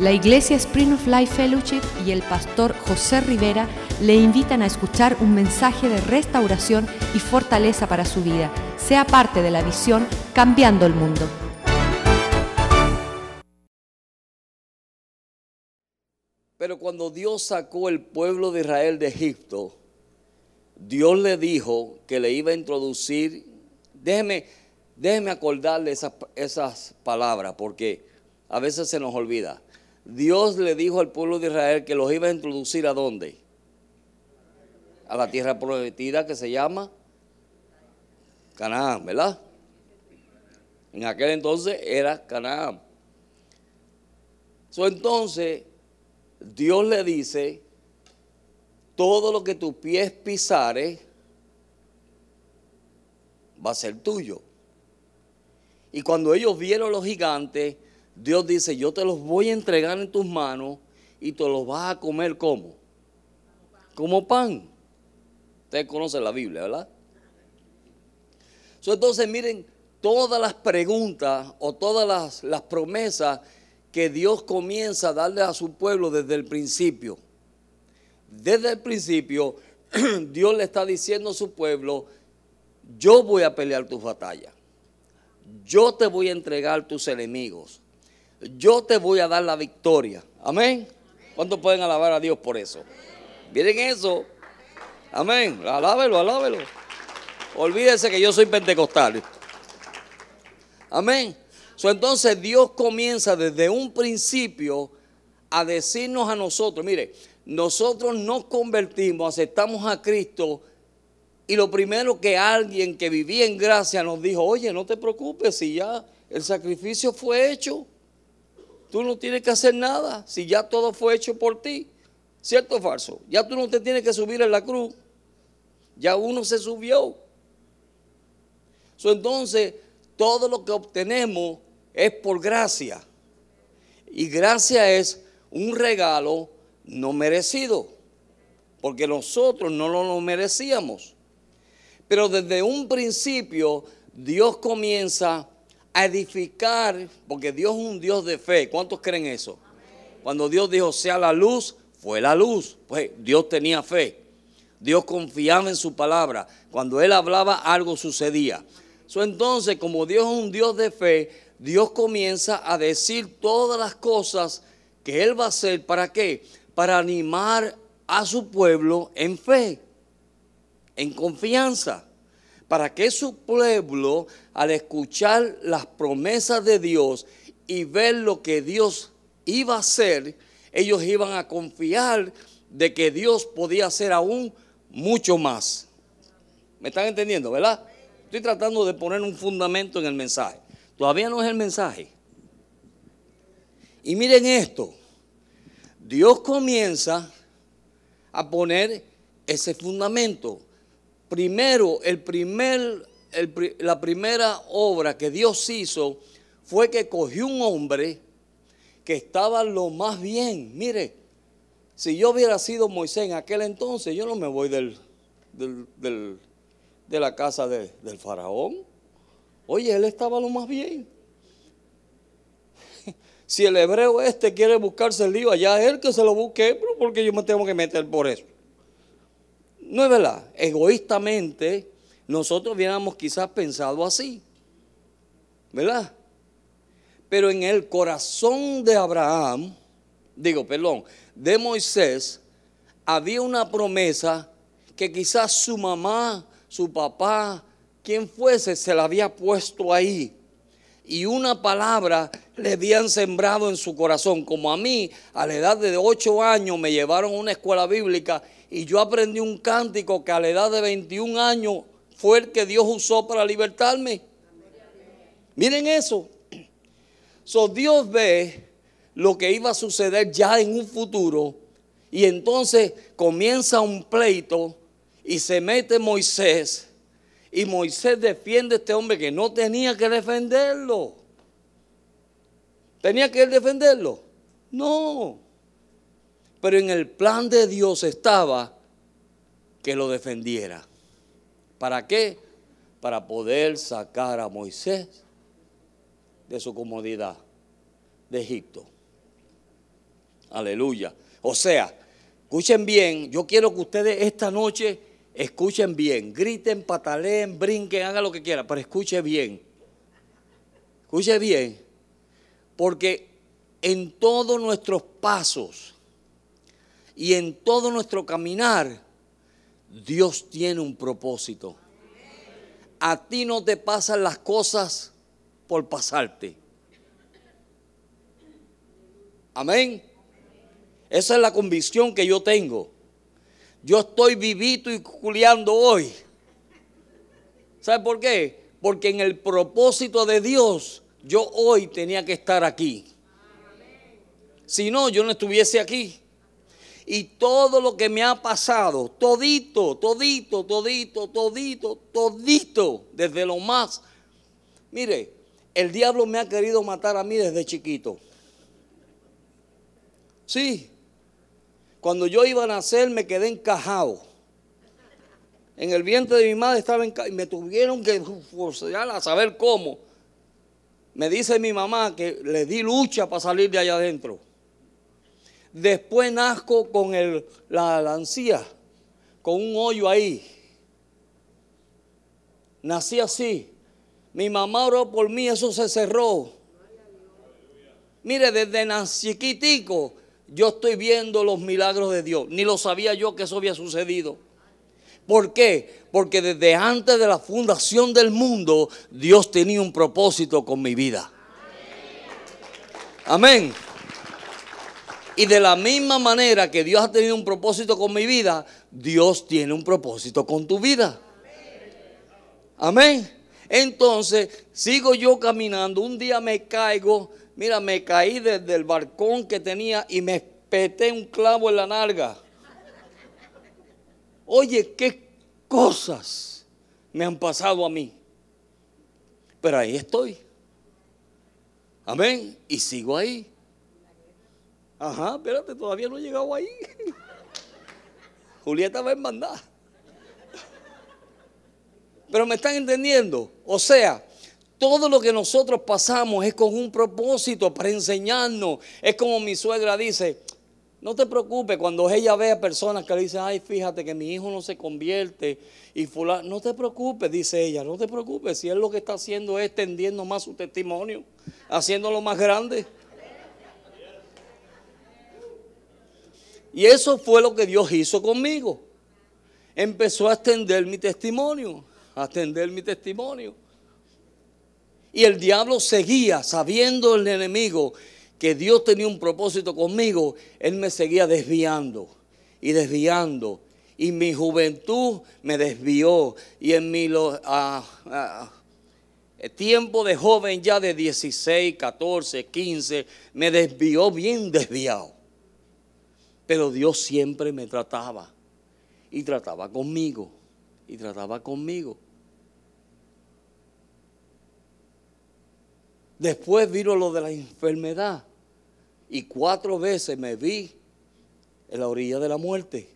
La Iglesia Spring of Life Fellowship y el pastor José Rivera le invitan a escuchar un mensaje de restauración y fortaleza para su vida. Sea parte de la visión Cambiando el Mundo. Pero cuando Dios sacó el pueblo de Israel de Egipto, Dios le dijo que le iba a introducir, déjeme, déjeme acordarle esas, esas palabras, porque a veces se nos olvida. Dios le dijo al pueblo de Israel que los iba a introducir a dónde? A la tierra prometida que se llama Canaán, ¿verdad? En aquel entonces era Canaán. Entonces, Dios le dice, todo lo que tus pies pisare va a ser tuyo. Y cuando ellos vieron los gigantes, Dios dice, yo te los voy a entregar en tus manos y te los vas a comer como. Como pan. Ustedes conocen la Biblia, ¿verdad? entonces miren todas las preguntas o todas las, las promesas que Dios comienza a darle a su pueblo desde el principio. Desde el principio, Dios le está diciendo a su pueblo, yo voy a pelear tus batallas. Yo te voy a entregar tus enemigos yo te voy a dar la victoria. Amén. ¿Cuántos pueden alabar a Dios por eso? Miren eso. Amén. Alábelo, alábelo. Olvídese que yo soy pentecostal. Amén. entonces Dios comienza desde un principio a decirnos a nosotros, mire, nosotros nos convertimos, aceptamos a Cristo y lo primero que alguien que vivía en gracia nos dijo, oye, no te preocupes si ya el sacrificio fue hecho. Tú no tienes que hacer nada si ya todo fue hecho por ti. ¿Cierto o falso? Ya tú no te tienes que subir en la cruz. Ya uno se subió. entonces, todo lo que obtenemos es por gracia. Y gracia es un regalo no merecido. Porque nosotros no lo merecíamos. Pero desde un principio Dios comienza edificar, porque Dios es un Dios de fe. ¿Cuántos creen eso? Cuando Dios dijo, sea la luz, fue la luz. Pues Dios tenía fe. Dios confiaba en su palabra. Cuando Él hablaba, algo sucedía. entonces, como Dios es un Dios de fe, Dios comienza a decir todas las cosas que Él va a hacer. ¿Para qué? Para animar a su pueblo en fe, en confianza para que su pueblo, al escuchar las promesas de Dios y ver lo que Dios iba a hacer, ellos iban a confiar de que Dios podía hacer aún mucho más. ¿Me están entendiendo, verdad? Estoy tratando de poner un fundamento en el mensaje. Todavía no es el mensaje. Y miren esto. Dios comienza a poner ese fundamento primero, el primer, la primera obra que Dios hizo fue que cogió un hombre que estaba lo más bien. Mire, si yo hubiera sido Moisés en aquel entonces, yo no me voy del, de la casa del faraón. Oye, él estaba lo más bien. Si el hebreo este quiere buscarse el lío, allá él que se lo busque, porque yo me tengo que meter por eso. No es verdad. Egoístamente, nosotros hubiéramos quizás pensado así. ¿Verdad? Pero en el corazón de Abraham, digo, perdón, de Moisés, había una promesa que quizás su mamá, su papá, quien fuese, se la había puesto ahí. Y una palabra le habían sembrado en su corazón. Como a mí, a la edad de ocho años, me llevaron a una escuela bíblica y yo aprendí un cántico que a la edad de 21 años fue el que Dios usó para libertarme. Miren eso. So, Dios ve lo que iba a suceder ya en un futuro y entonces comienza un pleito y se mete Moisés y Moisés defiende a este hombre que no tenía que defenderlo. ¿Tenía que defenderlo? No. Pero en el plan de Dios estaba que lo defendiera. ¿Para qué? Para poder sacar a Moisés de su comodidad de Egipto. Aleluya. O sea, escuchen bien, yo quiero que ustedes esta noche escuchen bien, griten, pataleen, brinquen, hagan lo que quieran, pero escuchen bien. Escuche bien, porque en todos nuestros pasos y en todo nuestro caminar, Dios tiene un propósito. A ti no te pasan las cosas por pasarte. Amén. Esa es la convicción que yo tengo. Yo estoy vivito y culiando hoy. ¿Sabe por qué? Porque en el propósito de Dios yo hoy tenía que estar aquí. Si no, yo no estuviese aquí. Y todo lo que me ha pasado, todito, todito, todito, todito, todito, desde lo más. Mire, el diablo me ha querido matar a mí desde chiquito. Sí. Cuando yo iba a nacer me quedé encajado. En el vientre de mi madre estaba encajado y me tuvieron que forzar a saber cómo. Me dice mi mamá que le di lucha para salir de allá adentro. Después nazco con la lancía, con un hoyo ahí. Nací así. Mi mamá oró por mí, eso se cerró. Mire, desde chiquitico yo estoy viendo los milagros de Dios. Ni lo sabía yo que eso había sucedido. ¿Por qué? Porque desde antes de la fundación del mundo, Dios tenía un propósito con mi vida. Amén. Y de la misma manera que Dios ha tenido un propósito con mi vida, Dios tiene un propósito con tu vida. Amén. Entonces, sigo yo caminando. Un día me caigo. Mira, me caí desde el balcón que tenía y me peté un clavo en la nalga. Oye, qué cosas me han pasado a mí. Pero ahí estoy. Amén. Y sigo ahí. Ajá, espérate, todavía no he llegado ahí. Julieta va a. Pero me están entendiendo. O sea, todo lo que nosotros pasamos es con un propósito para enseñarnos. Es como mi suegra dice, no te preocupes cuando ella ve a personas que le dicen, ay, fíjate que mi hijo no se convierte y fulano, no te preocupes, dice ella, no te preocupes, si él lo que está haciendo es extendiendo más su testimonio, haciéndolo más grande. Y eso fue lo que Dios hizo conmigo. Empezó a extender mi testimonio, a extender mi testimonio. Y el diablo seguía, sabiendo el enemigo que Dios tenía un propósito conmigo, él me seguía desviando y desviando. Y mi juventud me desvió. Y en mi tiempo de joven, ya de 16, 14, 15, me desvió bien desviado. Pero Dios siempre me trataba. Y trataba conmigo. Y trataba conmigo. Después vino lo de la enfermedad. Y cuatro veces me vi en la orilla de la muerte.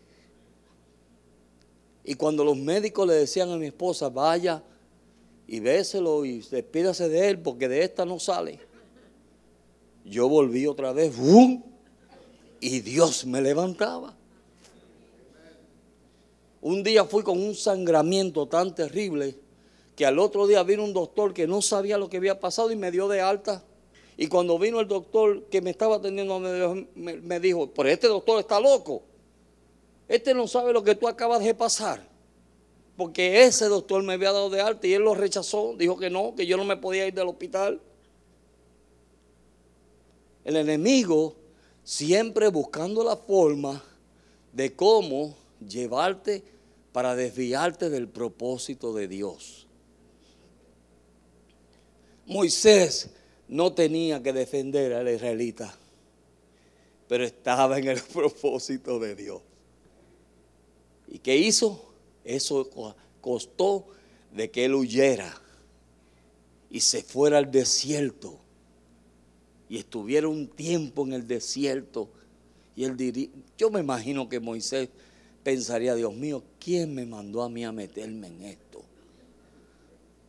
Y cuando los médicos le decían a mi esposa, vaya y béselo y despídase de él porque de esta no sale. Yo volví otra vez, ¡bum! Y Dios me levantaba. Un día fui con un sangramiento tan terrible que al otro día vino un doctor que no sabía lo que había pasado y me dio de alta. Y cuando vino el doctor que me estaba atendiendo me, dijo, pero este doctor está loco. Este no sabe lo que tú acabas de pasar. Porque ese doctor me había dado de alta y él lo rechazó. Dijo que no, que yo no me podía ir del hospital. El enemigo siempre buscando la forma de cómo llevarte para desviarte del propósito de Dios. Moisés no tenía que defender al israelita, pero estaba en el propósito de Dios. ¿Y qué hizo? Eso costó de que él huyera y se fuera al desierto y estuviera un tiempo en el desierto. Y él diría, yo me imagino que Moisés pensaría, Dios mío, ¿quién me mandó a mí a meterme en esto?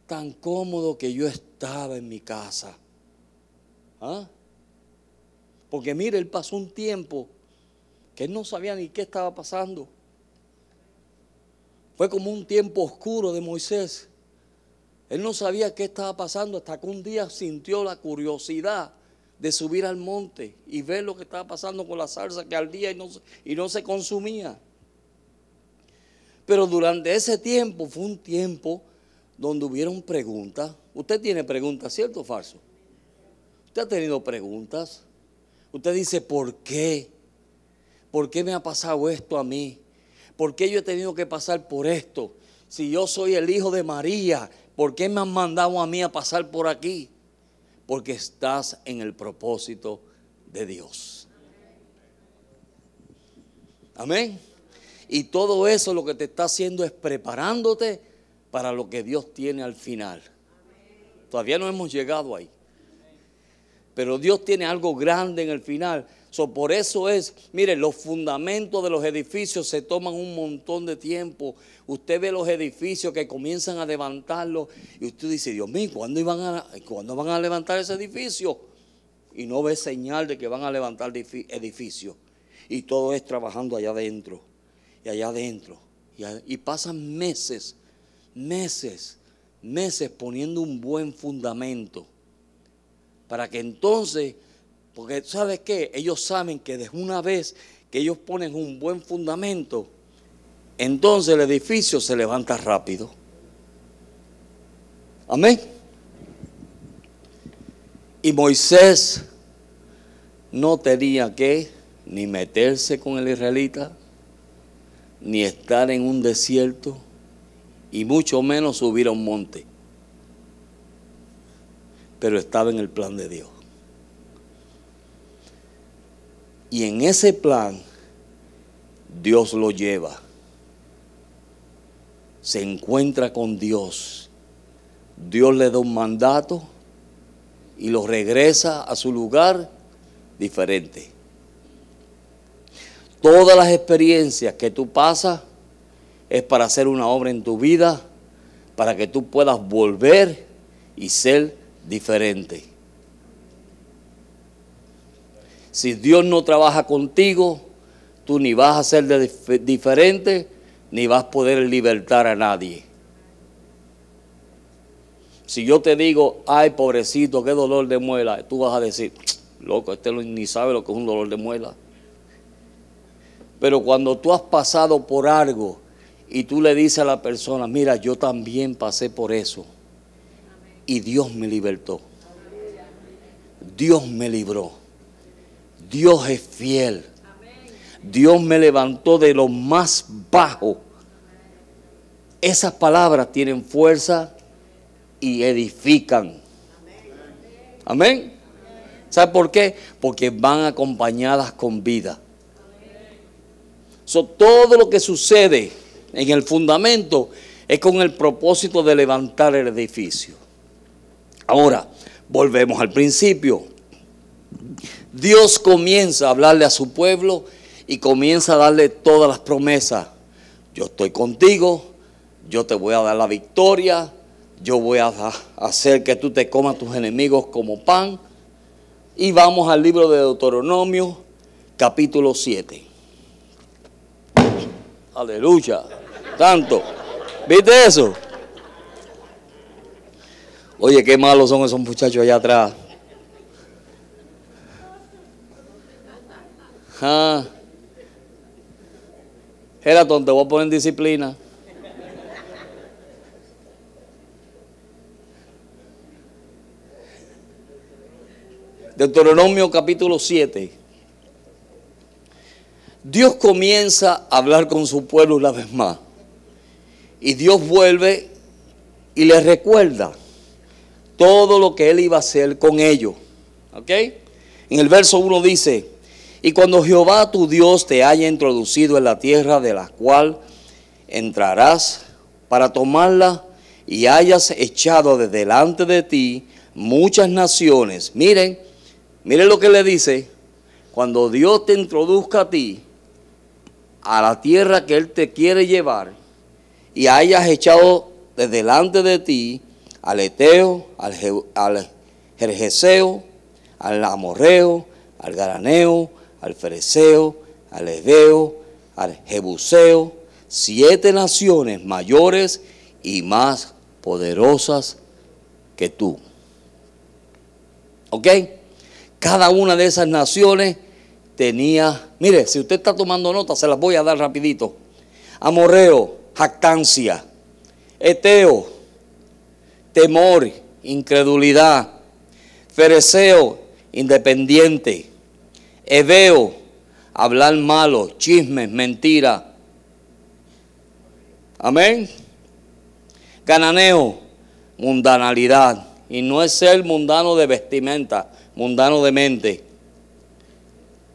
Tan cómodo que yo estaba en mi casa. ¿Ah? Porque mire, él pasó un tiempo que él no sabía ni qué estaba pasando. Fue como un tiempo oscuro de Moisés. Él no sabía qué estaba pasando hasta que un día sintió la curiosidad de subir al monte y ver lo que estaba pasando con la salsa que ardía y no, y no se consumía. Pero durante ese tiempo fue un tiempo donde hubieron preguntas. Usted tiene preguntas, ¿cierto o falso? Usted ha tenido preguntas. Usted dice, ¿por qué? ¿Por qué me ha pasado esto a mí? ¿Por qué yo he tenido que pasar por esto? Si yo soy el hijo de María, ¿por qué me han mandado a mí a pasar por aquí? Porque estás en el propósito de Dios. Amén. Y todo eso lo que te está haciendo es preparándote para lo que Dios tiene al final. Todavía no hemos llegado ahí. Pero Dios tiene algo grande en el final por eso es, mire, los fundamentos de los edificios se toman un montón de tiempo. Usted ve los edificios que comienzan a levantarlos y usted dice, Dios mío, ¿cuándo, iban a, ¿cuándo van a levantar ese edificio? Y no ve señal de que van a levantar edificios. Y todo es trabajando allá adentro y allá adentro. y pasan meses, meses, meses poniendo un buen fundamento para que entonces porque ¿sabes qué? Ellos saben que desde una vez que ellos ponen un buen fundamento, entonces el edificio se levanta rápido. Amén. Y Moisés no tenía que ni meterse con el israelita, ni estar en un desierto, y mucho menos subir a un monte. Pero estaba en el plan de Dios. Y en ese plan, Dios lo lleva. Se encuentra con Dios. Dios le da un mandato y lo regresa a su lugar diferente. Todas las experiencias que tú pasas es para hacer una obra en tu vida, para que tú puedas volver y ser diferente. Si Dios no trabaja contigo, tú ni vas a ser diferente, ni vas a poder libertar a nadie. Si yo te digo, ay pobrecito, qué dolor de muela, tú vas a decir, loco, este ni sabe lo que es un dolor de muela. Pero cuando tú has pasado por algo y tú le dices a la persona, mira, yo también pasé por eso. Y Dios me libertó. Dios me libró. Dios es fiel. Dios me levantó de lo más bajo. Esas palabras tienen fuerza y edifican. Amén. ¿Sabe por qué? Porque van acompañadas con vida. todo lo que sucede en el fundamento es con el propósito de levantar el edificio. Ahora, volvemos al principio. Dios comienza a hablarle a su pueblo y comienza a darle todas las promesas. Yo estoy contigo, yo te voy a dar la victoria, yo voy a hacer que tú te comas tus enemigos como pan. Y vamos al libro de Deuteronomio, capítulo 7. Aleluya. Tanto. ¿Viste eso? Oye, qué malos son esos muchachos allá atrás. Ah. Era tonto, voy a poner disciplina. Deuteronomio capítulo 7. Dios comienza a hablar con su pueblo una vez más. Y Dios vuelve y les recuerda todo lo que él iba a hacer con ellos. ¿Ok? En el verso 1 dice, y cuando Jehová tu Dios te haya introducido en la tierra de la cual entrarás para tomarla y hayas echado de delante de ti muchas naciones. Miren, miren lo que le dice. Cuando Dios te introduzca a ti a la tierra que Él te quiere llevar y hayas echado de delante de ti al Eteo, al, Jerjeseo, al Amorreo, al Garaneo, al Fereceo, al Ebeo, al Jebuseo, siete naciones mayores y más poderosas que tú. ¿Ok? Cada una de esas naciones tenía, mire, si usted está tomando nota, se las voy a dar rapidito. Amorreo, jactancia. Eteo, temor, incredulidad. Fereceo, independiente. Eveo, hablar malo, chismes, mentira. Amén. Cananeo, mundanalidad. Y no es ser mundano de vestimenta, mundano de mente.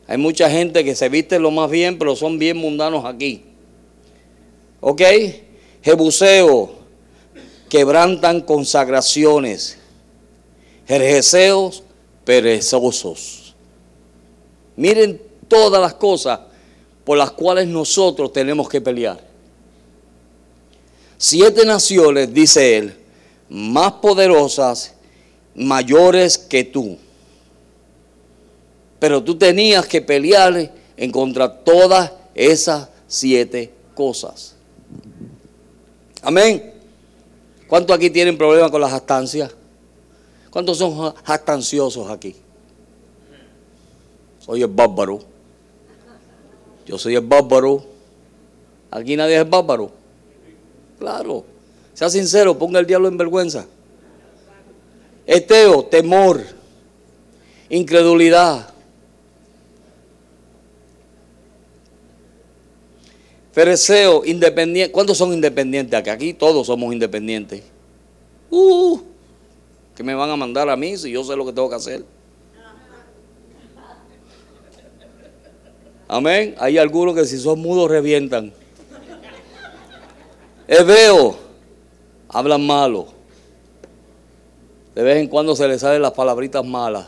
Hay mucha gente que se viste lo más bien, pero son bien mundanos aquí. ¿Ok? Jebuseo, quebrantan consagraciones. Jerjeseos, perezosos. Miren todas las cosas por las cuales nosotros tenemos que pelear. Siete naciones, dice él, más poderosas, mayores que tú. Pero tú tenías que pelear en contra todas esas siete cosas. Amén. ¿Cuántos aquí tienen problemas con las jactancias? ¿Cuántos son jactanciosos aquí? Soy el bárbaro. Yo soy el bárbaro. Aquí nadie es bárbaro. Claro. Sea sincero, ponga el diablo en vergüenza. Eteo, temor, incredulidad, Fereceo, independiente. ¿Cuántos son independientes aquí? Aquí todos somos independientes. Uh, ¿Qué me van a mandar a mí si yo sé lo que tengo que hacer? Amén. Hay algunos que si son mudos revientan. Eveo, hablan malo. De vez en cuando se les salen las palabritas malas.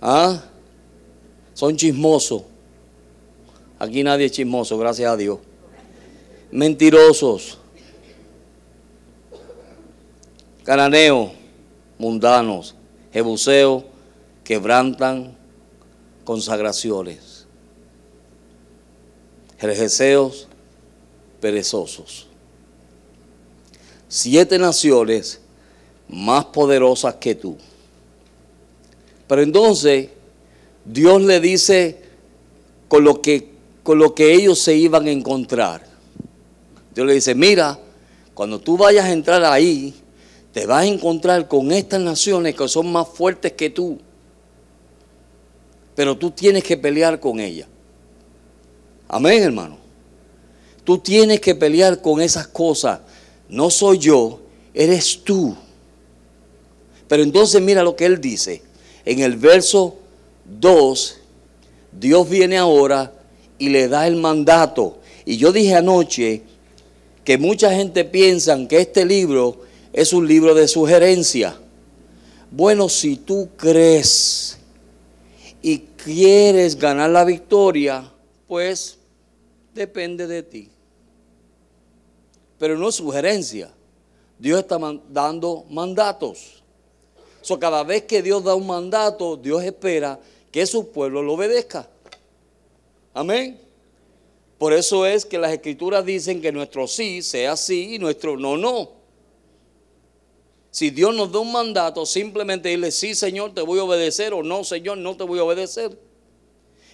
¿Ah? Son chismosos. Aquí nadie es chismoso, gracias a Dios. Mentirosos. Cananeos, mundanos, jebuseos, quebrantan consagraciones. Jerjeseos, perezosos. Siete naciones más poderosas que tú. Pero entonces Dios le dice con lo que con lo que ellos se iban a encontrar. Dios le dice, mira, cuando tú vayas a entrar ahí, te vas a encontrar con estas naciones que son más fuertes que tú. Pero tú tienes que pelear con ellas. Amén, hermano. Tú tienes que pelear con esas cosas. No soy yo, eres tú. Pero entonces mira lo que él dice. En el verso 2, Dios viene ahora y le da el mandato. Y yo dije anoche que mucha gente piensa que este libro es un libro de sugerencia. Bueno, si tú crees y quieres ganar la victoria, pues depende de ti. Pero no sugerencia. Dios está dando mandatos. So, cada vez que Dios da un mandato, Dios espera que su pueblo lo obedezca. Amén. Por eso es que las escrituras dicen que nuestro sí sea sí y nuestro no, no. Si Dios nos da un mandato, simplemente dile, sí Señor, te voy a obedecer o no Señor, no te voy a obedecer.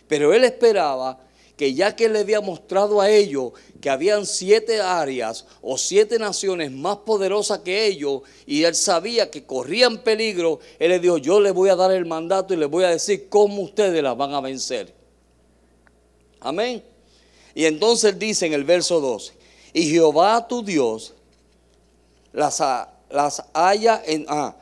Pero él esperaba que ya que le había mostrado a ellos que habían siete áreas o siete naciones más poderosas que ellos y él sabía que corrían peligro, él le dijo, yo les voy a dar el mandato y les voy a decir cómo ustedes las van a vencer. Amén. Y entonces dice en el verso 12, y Jehová tu Dios las, las haya en, ah,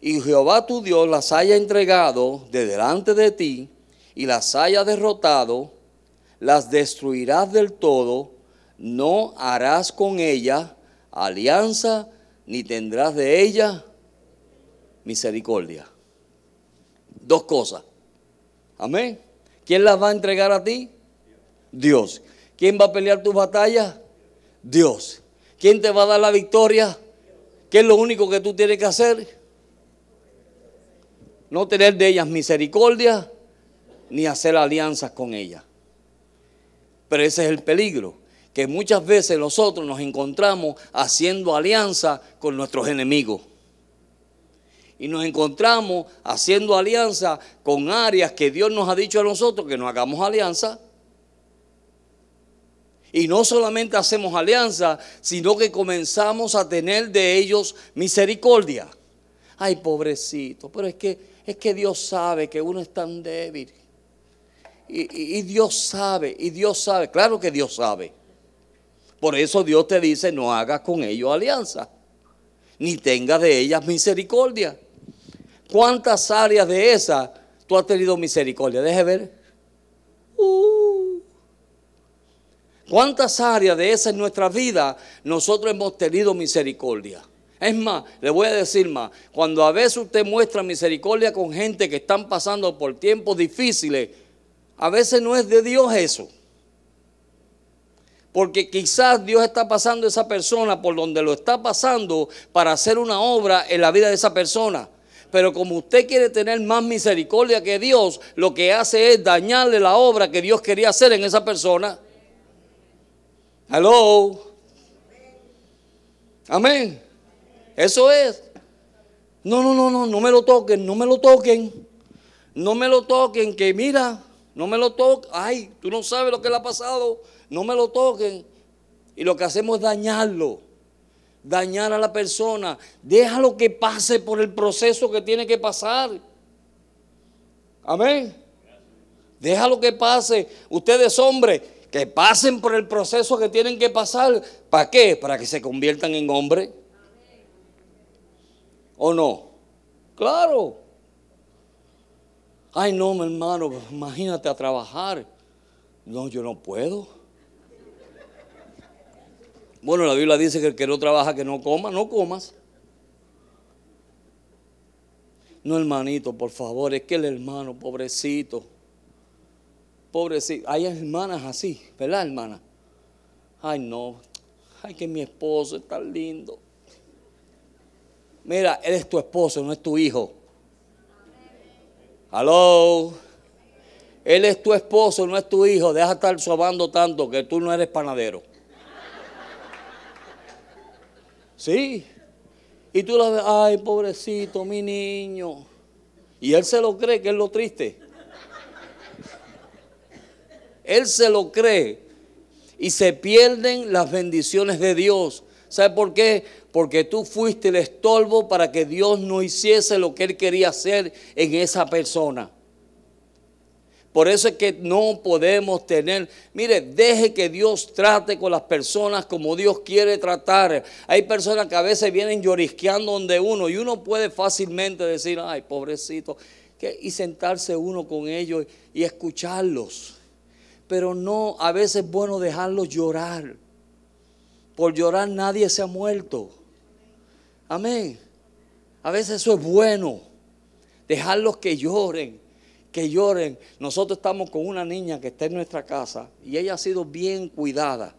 y Jehová tu Dios las haya entregado de delante de ti y las haya derrotado, las destruirás del todo, no harás con ella alianza, ni tendrás de ella misericordia. Dos cosas. Amén. ¿Quién las va a entregar a ti? Dios. ¿Quién va a pelear tus batallas? Dios. ¿Quién te va a dar la victoria? ¿Qué es lo único que tú tienes que hacer? no tener de ellas misericordia, ni hacer alianzas con ellas. Pero ese es el peligro, que muchas veces nosotros nos encontramos haciendo alianza con nuestros enemigos. Y nos encontramos haciendo alianza con áreas que Dios nos ha dicho a nosotros que no hagamos alianza. Y no solamente hacemos alianza, sino que comenzamos a tener de ellos misericordia. Ay, pobrecito, pero es que, es que Dios sabe que uno es tan débil. Y, y, Dios sabe, y Dios sabe, claro que Dios sabe. Por eso Dios te dice, no hagas con ellos alianza, ni tengas de ellas misericordia. ¿Cuántas áreas de esas tú has tenido misericordia? Deje ver. Uh. ¿Cuántas áreas de esa en nuestra vida nosotros hemos tenido misericordia? Es más, le voy a decir más, cuando a veces usted muestra misericordia con gente que están pasando por tiempos difíciles, a veces no es de Dios eso. Porque quizás Dios está pasando a esa persona por donde lo está pasando para hacer una obra en la vida de esa persona. Pero como usted quiere tener más misericordia que Dios, lo que hace es dañarle la obra que Dios quería hacer en esa persona. Hello. Amén. Eso es. No, no, no, no, no me lo toquen, no me lo toquen. No me lo toquen, que mira, no me lo toquen. Ay, tú no sabes lo que le ha pasado. No me lo toquen. Y lo que hacemos es dañarlo. Dañar a la persona. Déjalo que pase por el proceso que tiene que pasar. Amén. Déjalo que pase. Ustedes, hombres, que pasen por el proceso que tienen que pasar. ¿Para qué? Para que se conviertan en hombres. ¿O no? Claro. Ay, no, mi hermano, imagínate a trabajar. No, yo no puedo. Bueno, la Biblia dice que el que no trabaja, que no coma, no comas. No, hermanito, por favor, es que el hermano, pobrecito, pobrecito. Hay hermanas así, ¿verdad, hermana? Ay, no. Ay, que mi esposo es tan lindo. Mira, él es tu esposo, no es tu hijo. Aló. Él es tu esposo, no es tu hijo. Deja de estar sobando tanto que tú no eres panadero. Sí. Y tú la ves, ay, pobrecito, mi niño. Y él se lo cree que es lo triste. Él se lo cree y se pierden las bendiciones de Dios. ¿Sabe por qué? Porque tú fuiste el estorbo para que Dios no hiciese lo que Él quería hacer en esa persona. Por eso es que no podemos tener, mire, deje que Dios trate con las personas como Dios quiere tratar. Hay personas que a veces vienen llorisqueando donde uno y uno puede fácilmente decir, ay, pobrecito, y sentarse uno con ellos y escucharlos pero no, a veces es bueno dejarlos llorar. Por llorar nadie se ha muerto. Amén. A veces eso es bueno. Dejarlos que lloren, que lloren. Nosotros estamos con una niña que está en nuestra casa y ella ha sido bien cuidada.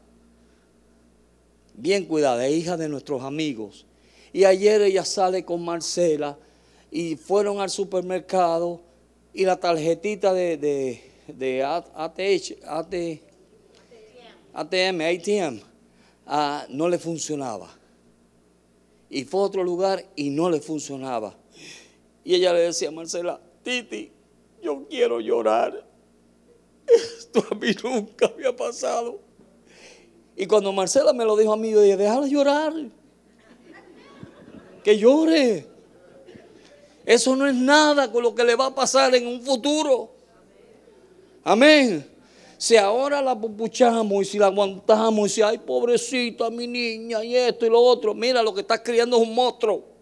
Bien cuidada, es hija de nuestros amigos. Y ayer ella sale con Marcela y fueron al supermercado y la tarjetita de de ATH, ATM, ATM, ah, no le funcionaba. Y fue a otro lugar y no le funcionaba. Y ella le decía a Marcela, Titi, yo quiero llorar. Esto a mí nunca había pasado. Y cuando Marcela me lo dijo a mí, yo dije, déjala llorar. Que llore. Eso no es nada con lo que le va a pasar en un futuro. Amén. Si ahora la pupuchamos y si la aguantamos y si, ay, pobrecita mi niña y esto y lo otro, mira, lo que estás criando es un monstruo.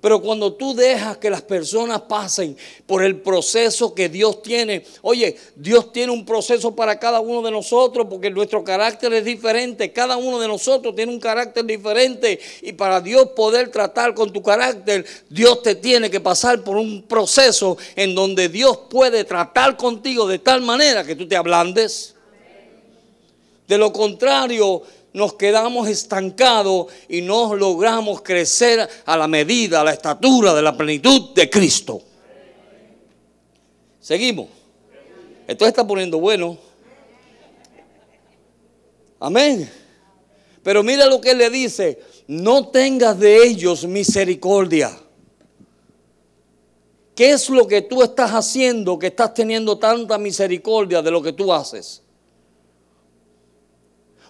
Pero cuando tú dejas que las personas pasen por el proceso que Dios tiene, oye, Dios tiene un proceso para cada uno de nosotros porque nuestro carácter es diferente. Cada uno de nosotros tiene un carácter diferente. Y para Dios poder tratar con tu carácter, Dios te tiene que pasar por un proceso en donde Dios puede tratar contigo de tal manera que tú te ablandes. De lo contrario, nos quedamos estancados y no logramos crecer a la medida, a la estatura de la plenitud de Cristo. Seguimos. Esto está poniendo bueno. Amén. Pero mira lo que le dice, no tengas de ellos misericordia. ¿Qué es lo que tú estás haciendo que estás teniendo tanta misericordia de lo que tú haces?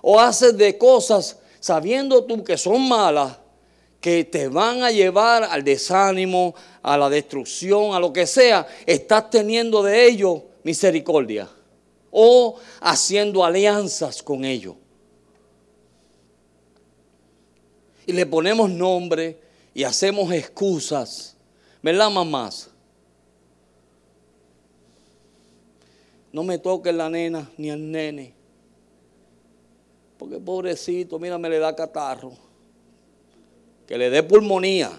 O haces de cosas sabiendo tú que son malas, que te van a llevar al desánimo, a la destrucción, a lo que sea, estás teniendo de ellos misericordia o haciendo alianzas con ellos. Y le ponemos nombre y hacemos excusas. ¿Verdad, mamás? No me toque la nena ni el nene. Porque pobrecito, mira, me le da catarro. Que le dé pulmonía.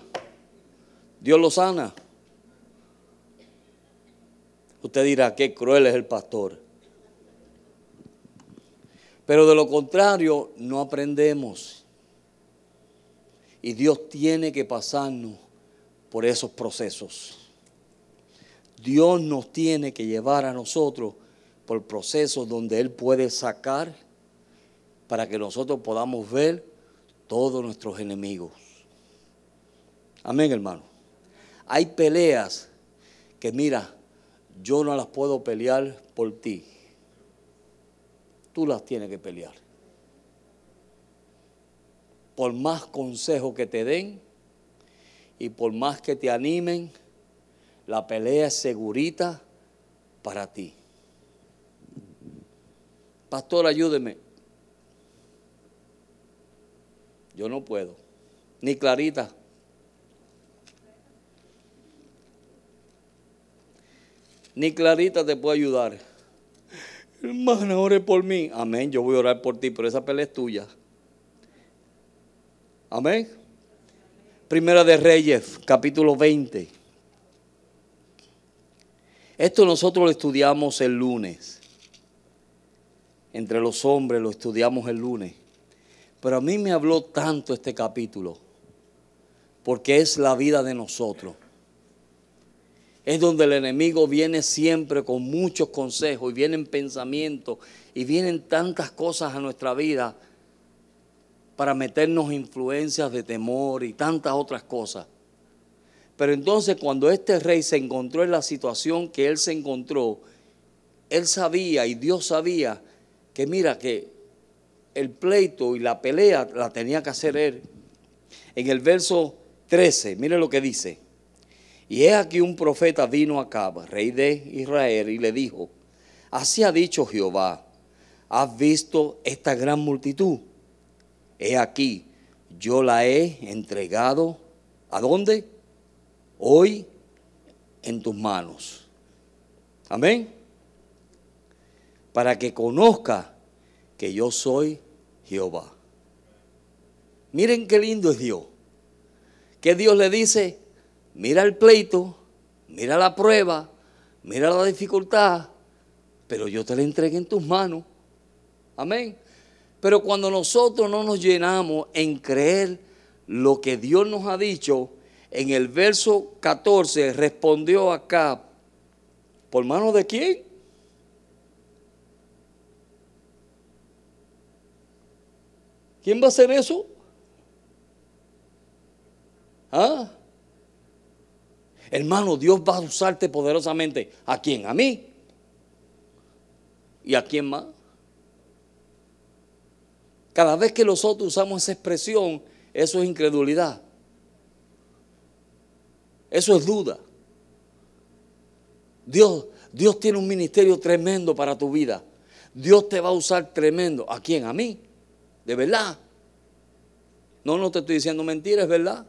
Dios lo sana. Usted dirá, qué cruel es el pastor. Pero de lo contrario, no aprendemos. Y Dios tiene que pasarnos por esos procesos. Dios nos tiene que llevar a nosotros por procesos donde Él puede sacar para que nosotros podamos ver todos nuestros enemigos. Amén, hermano. Hay peleas que, mira, yo no las puedo pelear por ti. Tú las tienes que pelear. Por más consejo que te den y por más que te animen, la pelea es segurita para ti. Pastor, ayúdeme. Yo no puedo. Ni Clarita. Ni Clarita te puede ayudar. Hermana, ore por mí. Amén, yo voy a orar por ti, pero esa pelea es tuya. Amén. Primera de Reyes, capítulo 20. Esto nosotros lo estudiamos el lunes entre los hombres, lo estudiamos el lunes. Pero a mí me habló tanto este capítulo, porque es la vida de nosotros. Es donde el enemigo viene siempre con muchos consejos y vienen pensamientos y vienen tantas cosas a nuestra vida para meternos influencias de temor y tantas otras cosas. Pero entonces cuando este rey se encontró en la situación que él se encontró, él sabía y Dios sabía que mira que el pleito y la pelea la tenía que hacer él. En el verso 13, mire lo que dice. Y he aquí un profeta vino acá, rey de Israel, y le dijo, así ha dicho Jehová, ¿has visto esta gran multitud? He aquí, yo la he entregado, ¿a dónde? Hoy en tus manos. Amén para que conozca que yo soy Jehová. Miren qué lindo es Dios. Que Dios le dice, mira el pleito, mira la prueba, mira la dificultad, pero yo te la entregué en tus manos. Amén. Pero cuando nosotros no nos llenamos en creer lo que Dios nos ha dicho, en el verso 14 respondió acá, ¿por mano de quién? ¿Quién va a hacer eso? ¿Ah? Hermano, Dios va a usarte poderosamente. ¿A quién? A mí. ¿Y a quién más? Cada vez que nosotros usamos esa expresión, eso es incredulidad. Eso es duda. Dios, Dios tiene un ministerio tremendo para tu vida. Dios te va a usar tremendo. ¿A quién? A mí. ¿De verdad? No, no te estoy diciendo mentiras, es verdad.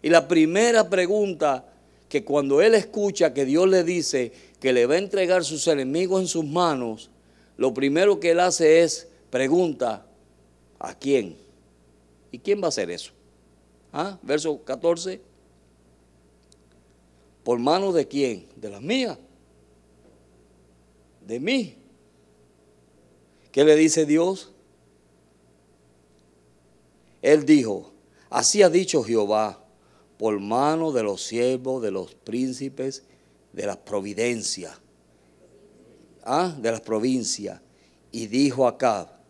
Y la primera pregunta que cuando él escucha que Dios le dice que le va a entregar sus enemigos en sus manos, lo primero que él hace es pregunta, ¿a quién? ¿Y quién va a hacer eso? ¿Ah? Verso 14. ¿Por mano de quién? De las mías. De mí. ¿Qué le dice Dios? él dijo, así ha dicho Jehová, por mano de los siervos, de los príncipes, de las providencias, ¿ah? de las provincias. Y dijo acá,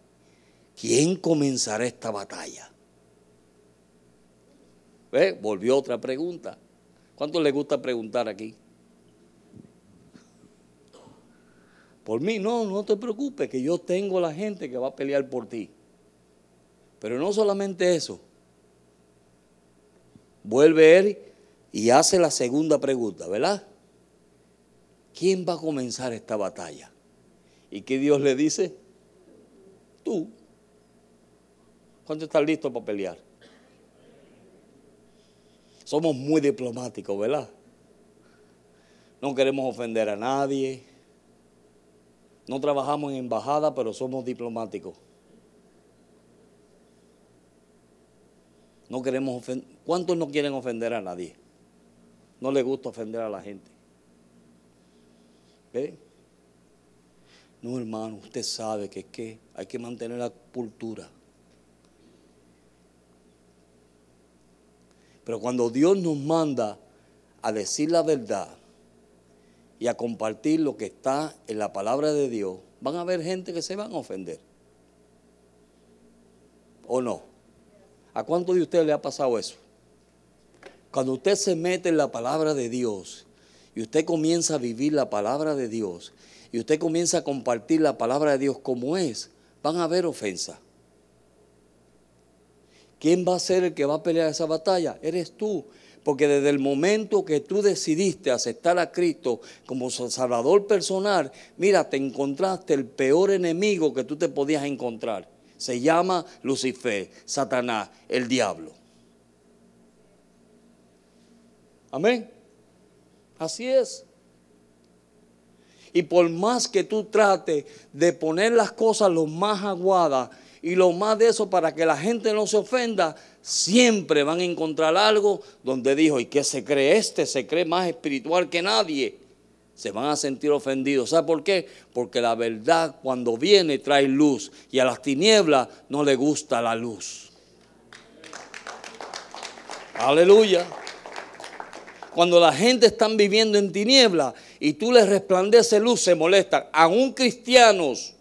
¿quién comenzará esta batalla? ¿Ve? Volvió otra pregunta. ¿Cuánto le gusta preguntar aquí? Por mí, no, no te preocupes, que yo tengo la gente que va a pelear por ti. Pero no solamente eso. Vuelve él y hace la segunda pregunta, ¿verdad? ¿Quién va a comenzar esta batalla? ¿Y qué Dios le dice? Tú. ¿Cuánto estás listo para pelear? Somos muy diplomáticos, ¿verdad? No queremos ofender a nadie. No trabajamos en embajada, pero somos diplomáticos. No queremos ofender. ¿Cuántos no quieren ofender a nadie? No les gusta ofender a la gente. ¿Ve? No, hermano, usted sabe que es que hay que mantener la cultura. Pero cuando Dios nos manda a decir la verdad y a compartir lo que está en la palabra de Dios, van a haber gente que se van a ofender. ¿O no? ¿A cuánto de ustedes le ha pasado eso? Cuando usted se mete en la palabra de Dios y usted comienza a vivir la palabra de Dios y usted comienza a compartir la palabra de Dios como es, van a haber ofensas. ¿Quién va a ser el que va a pelear esa batalla? Eres tú. Porque desde el momento que tú decidiste aceptar a Cristo como Salvador personal, mira, te encontraste el peor enemigo que tú te podías encontrar. Se llama Lucifer, Satanás, el diablo. Amén. Así es. Y por más que tú trates de poner las cosas lo más aguadas y lo más de eso para que la gente no se ofenda, siempre van a encontrar algo donde dijo, ¿y qué se cree este? Se cree más espiritual que nadie. Se van a sentir ofendidos. ¿Sabe por qué? Porque la verdad cuando viene trae luz y a las tinieblas no le gusta la luz. Aleluya. Cuando la gente está viviendo en tinieblas y tú les resplandece luz, se molestan. Aún cristianos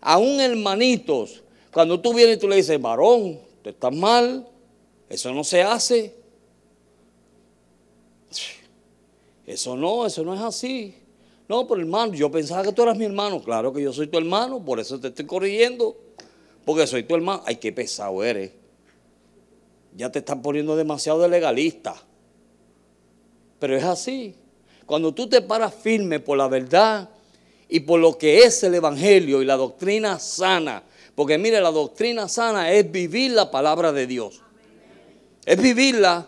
aún hermanitos, cuando tú vienes y tú le dices, varón, te estás mal, eso no se hace. Eso no, eso no es así. No, pero hermano, yo pensaba que tú eras mi hermano. Claro que yo soy tu hermano, por eso te estoy corrigiendo. Porque soy tu hermano. Ay, qué pesado eres. Ya te están poniendo demasiado de legalista. Pero es así. Cuando tú te paras firme por la verdad, y por lo que es el Evangelio y la doctrina sana. Porque mire, la doctrina sana es vivir la palabra de Dios. Es vivirla.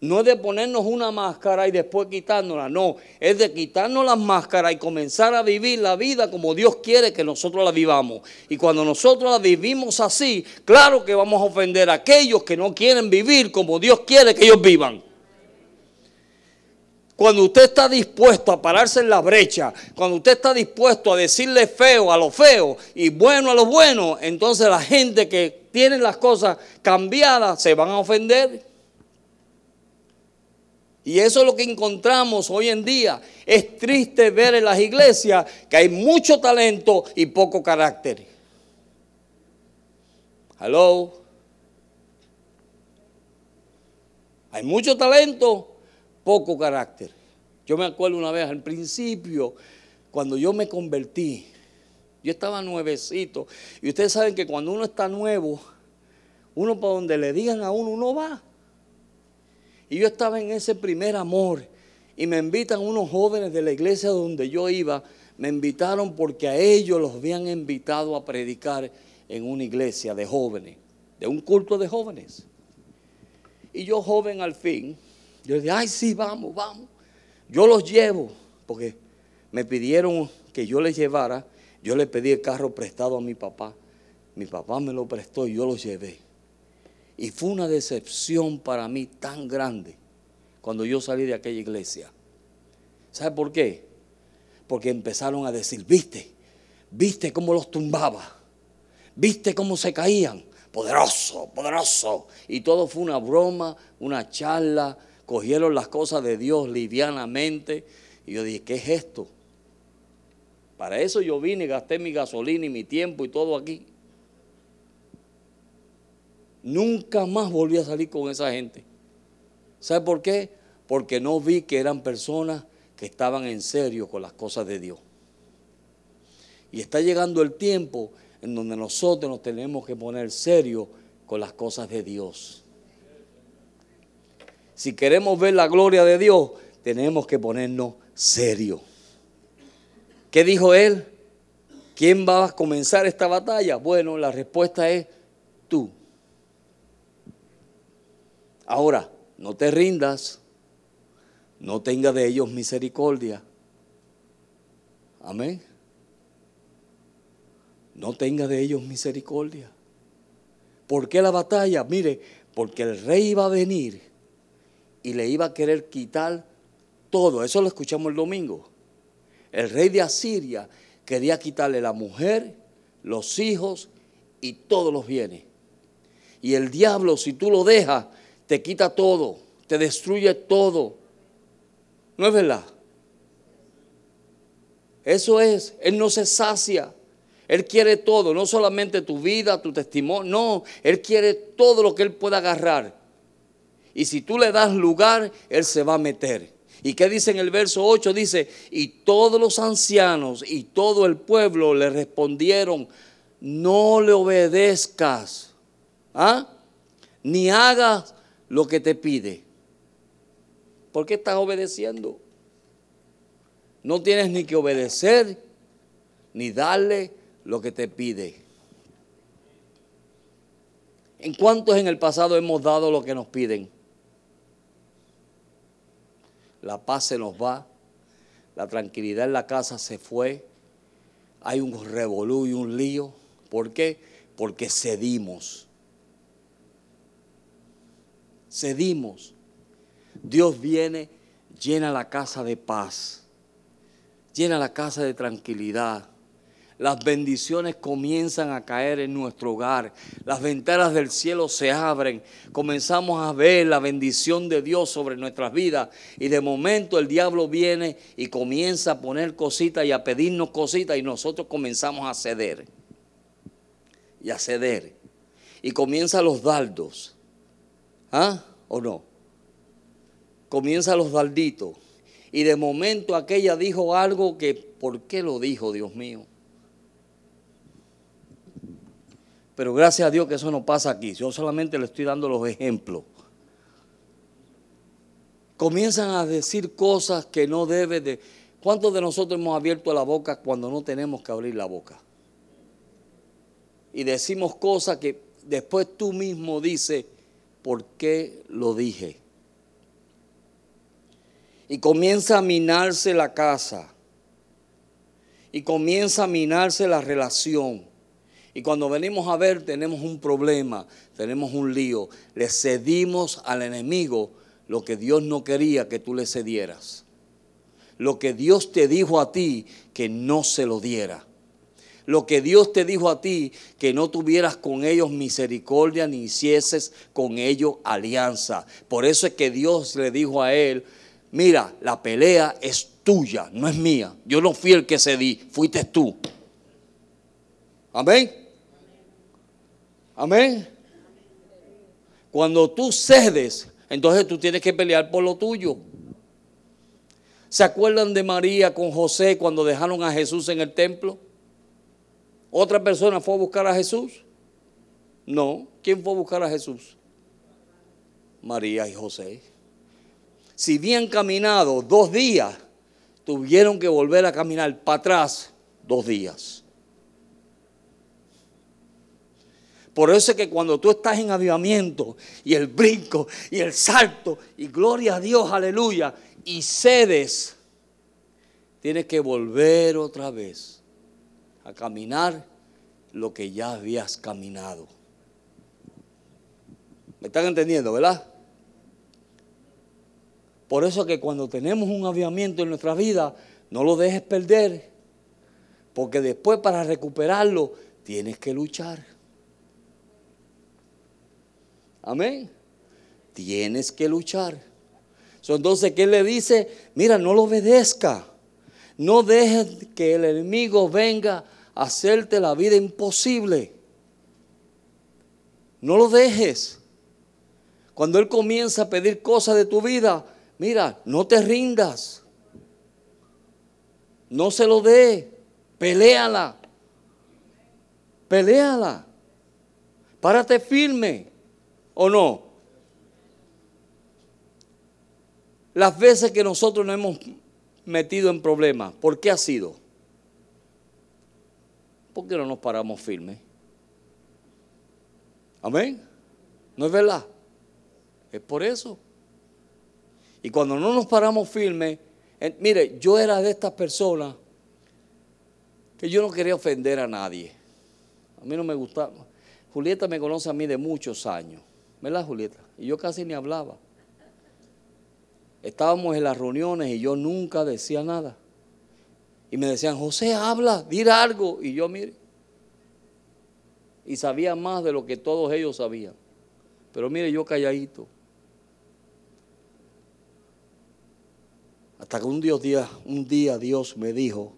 No es de ponernos una máscara y después quitárnosla, no, es de quitarnos las máscaras y comenzar a vivir la vida como Dios quiere que nosotros la vivamos. Y cuando nosotros la vivimos así, claro que vamos a ofender a aquellos que no quieren vivir como Dios quiere que ellos vivan. Cuando usted está dispuesto a pararse en la brecha, cuando usted está dispuesto a decirle feo a lo feo y bueno a lo bueno, entonces la gente que tiene las cosas cambiadas se van a ofender. Y eso es lo que encontramos hoy en día. Es triste ver en las iglesias que hay mucho talento y poco carácter. Hello. Hay mucho talento poco carácter. Yo me acuerdo una vez al principio, cuando yo me convertí, yo estaba nuevecito. Y ustedes saben que cuando uno está nuevo, uno para donde le digan a uno, uno va. Y yo estaba en ese primer amor. Y me invitan unos jóvenes de la iglesia donde yo iba. Me invitaron porque a ellos los habían invitado a predicar en una iglesia de jóvenes, de un culto de jóvenes. Y yo joven al fin, yo dije, ay, sí, vamos, vamos. Yo los llevo, porque me pidieron que yo les llevara. Yo le pedí el carro prestado a mi papá. Mi papá me lo prestó y yo lo llevé. Y fue una decepción para mí tan grande cuando yo salí de aquella iglesia. ¿Sabe por qué? Porque empezaron a decir, viste, viste cómo los tumbaba, viste cómo se caían, poderoso, poderoso. Y todo fue una broma, una charla. Cogieron las cosas de Dios livianamente. Y yo dije, ¿qué es esto? Para eso yo vine y gasté mi gasolina y mi tiempo y todo aquí. Nunca más volví a salir con esa gente. ¿Sabe por qué? Porque no vi que eran personas que estaban en serio con las cosas de Dios. Y está llegando el tiempo en donde nosotros nos tenemos que poner serio con las cosas de Dios. Si queremos ver la gloria de Dios, tenemos que ponernos serio. ¿Qué dijo él? ¿Quién va a comenzar esta batalla? Bueno, la respuesta es tú. Ahora, no te rindas, no tenga de ellos misericordia. Amén. No tenga de ellos misericordia. ¿Por qué la batalla? Mire, porque el rey iba a venir y le iba a querer quitar todo. Eso lo escuchamos el domingo. El rey de Asiria quería quitarle la mujer, los hijos y todos los bienes. Y el diablo, si tú lo dejas, te quita todo, te destruye todo. ¿No es verdad? Eso es, Él no se sacia. Él quiere todo, no solamente tu vida, tu testimonio, no, Él quiere todo lo que Él pueda agarrar. Y si tú le das lugar, Él se va a meter. ¿Y qué dice en el verso 8? Dice, y todos los ancianos y todo el pueblo le respondieron, no le obedezcas, ¿ah? ni hagas lo que te pide. ¿Por qué estás obedeciendo? No tienes ni que obedecer, ni darle lo que te pide. ¿En cuántos en el pasado hemos dado lo que nos piden? La paz se nos va, la tranquilidad en la casa se fue, hay un revolú y un lío. ¿Por qué? Porque cedimos. Cedimos. Dios viene, llena la casa de paz, llena la casa de tranquilidad las bendiciones comienzan a caer en nuestro hogar, las ventanas del cielo se abren, comenzamos a ver la bendición de Dios sobre nuestras vidas. Y de momento el diablo viene y comienza a poner cositas y a pedirnos cositas y nosotros comenzamos a ceder. Y a ceder. Y comienzan los dardos, ¿ah? ¿O no? Comienzan los darditos. Y de momento aquella dijo algo que, ¿por qué lo dijo, Dios mío? Pero gracias a Dios que eso no pasa aquí. Yo solamente le estoy dando los ejemplos. Comienzan a decir cosas que no debe de... ¿Cuántos de nosotros hemos abierto la boca cuando no tenemos que abrir la boca? Y decimos cosas que después tú mismo dices, ¿por qué lo dije? Y comienza a minarse la casa. Y comienza a minarse la relación y cuando venimos a ver tenemos un problema, tenemos un lío. Le cedimos al enemigo lo que Dios no quería que tú le cedieras. Lo que Dios te dijo a ti que no se lo diera. Lo que Dios te dijo a ti que no tuvieras con ellos misericordia ni hicieses con ellos alianza. Por eso es que Dios le dijo a él, mira, la pelea es tuya, no es mía. Yo no fui el que cedí, fuiste tú. Amén. Amén. Cuando tú cedes, entonces tú tienes que pelear por lo tuyo. ¿Se acuerdan de María con José cuando dejaron a Jesús en el templo? ¿Otra persona fue a buscar a Jesús? No. ¿Quién fue a buscar a Jesús? María y José. Si bien caminado dos días, tuvieron que volver a caminar para atrás dos días. Por eso es que cuando tú estás en avivamiento y el brinco y el salto y gloria a Dios, aleluya, y cedes, tienes que volver otra vez a caminar lo que ya habías caminado. ¿Me están entendiendo, verdad? Por eso es que cuando tenemos un avivamiento en nuestra vida, no lo dejes perder, porque después para recuperarlo tienes que luchar. Amén. Tienes que luchar. Entonces, ¿qué le dice? Mira, no lo obedezca. No dejes que el enemigo venga a hacerte la vida imposible. No lo dejes. Cuando Él comienza a pedir cosas de tu vida, mira, no te rindas. No se lo dé. Peléala. Peléala. Párate firme. ¿O no? Las veces que nosotros nos hemos metido en problemas, ¿por qué ha sido? ¿Por qué no nos paramos firmes? Amén. ¿No es verdad? Es por eso. Y cuando no nos paramos firmes, mire, yo era de estas personas que yo no quería ofender a nadie. A mí no me gustaba. Julieta me conoce a mí de muchos años. ¿Verdad, Julieta? Y yo casi ni hablaba. Estábamos en las reuniones y yo nunca decía nada. Y me decían, José, habla, dir algo. Y yo, mire, y sabía más de lo que todos ellos sabían. Pero mire, yo calladito. Hasta que un día, un día Dios me dijo,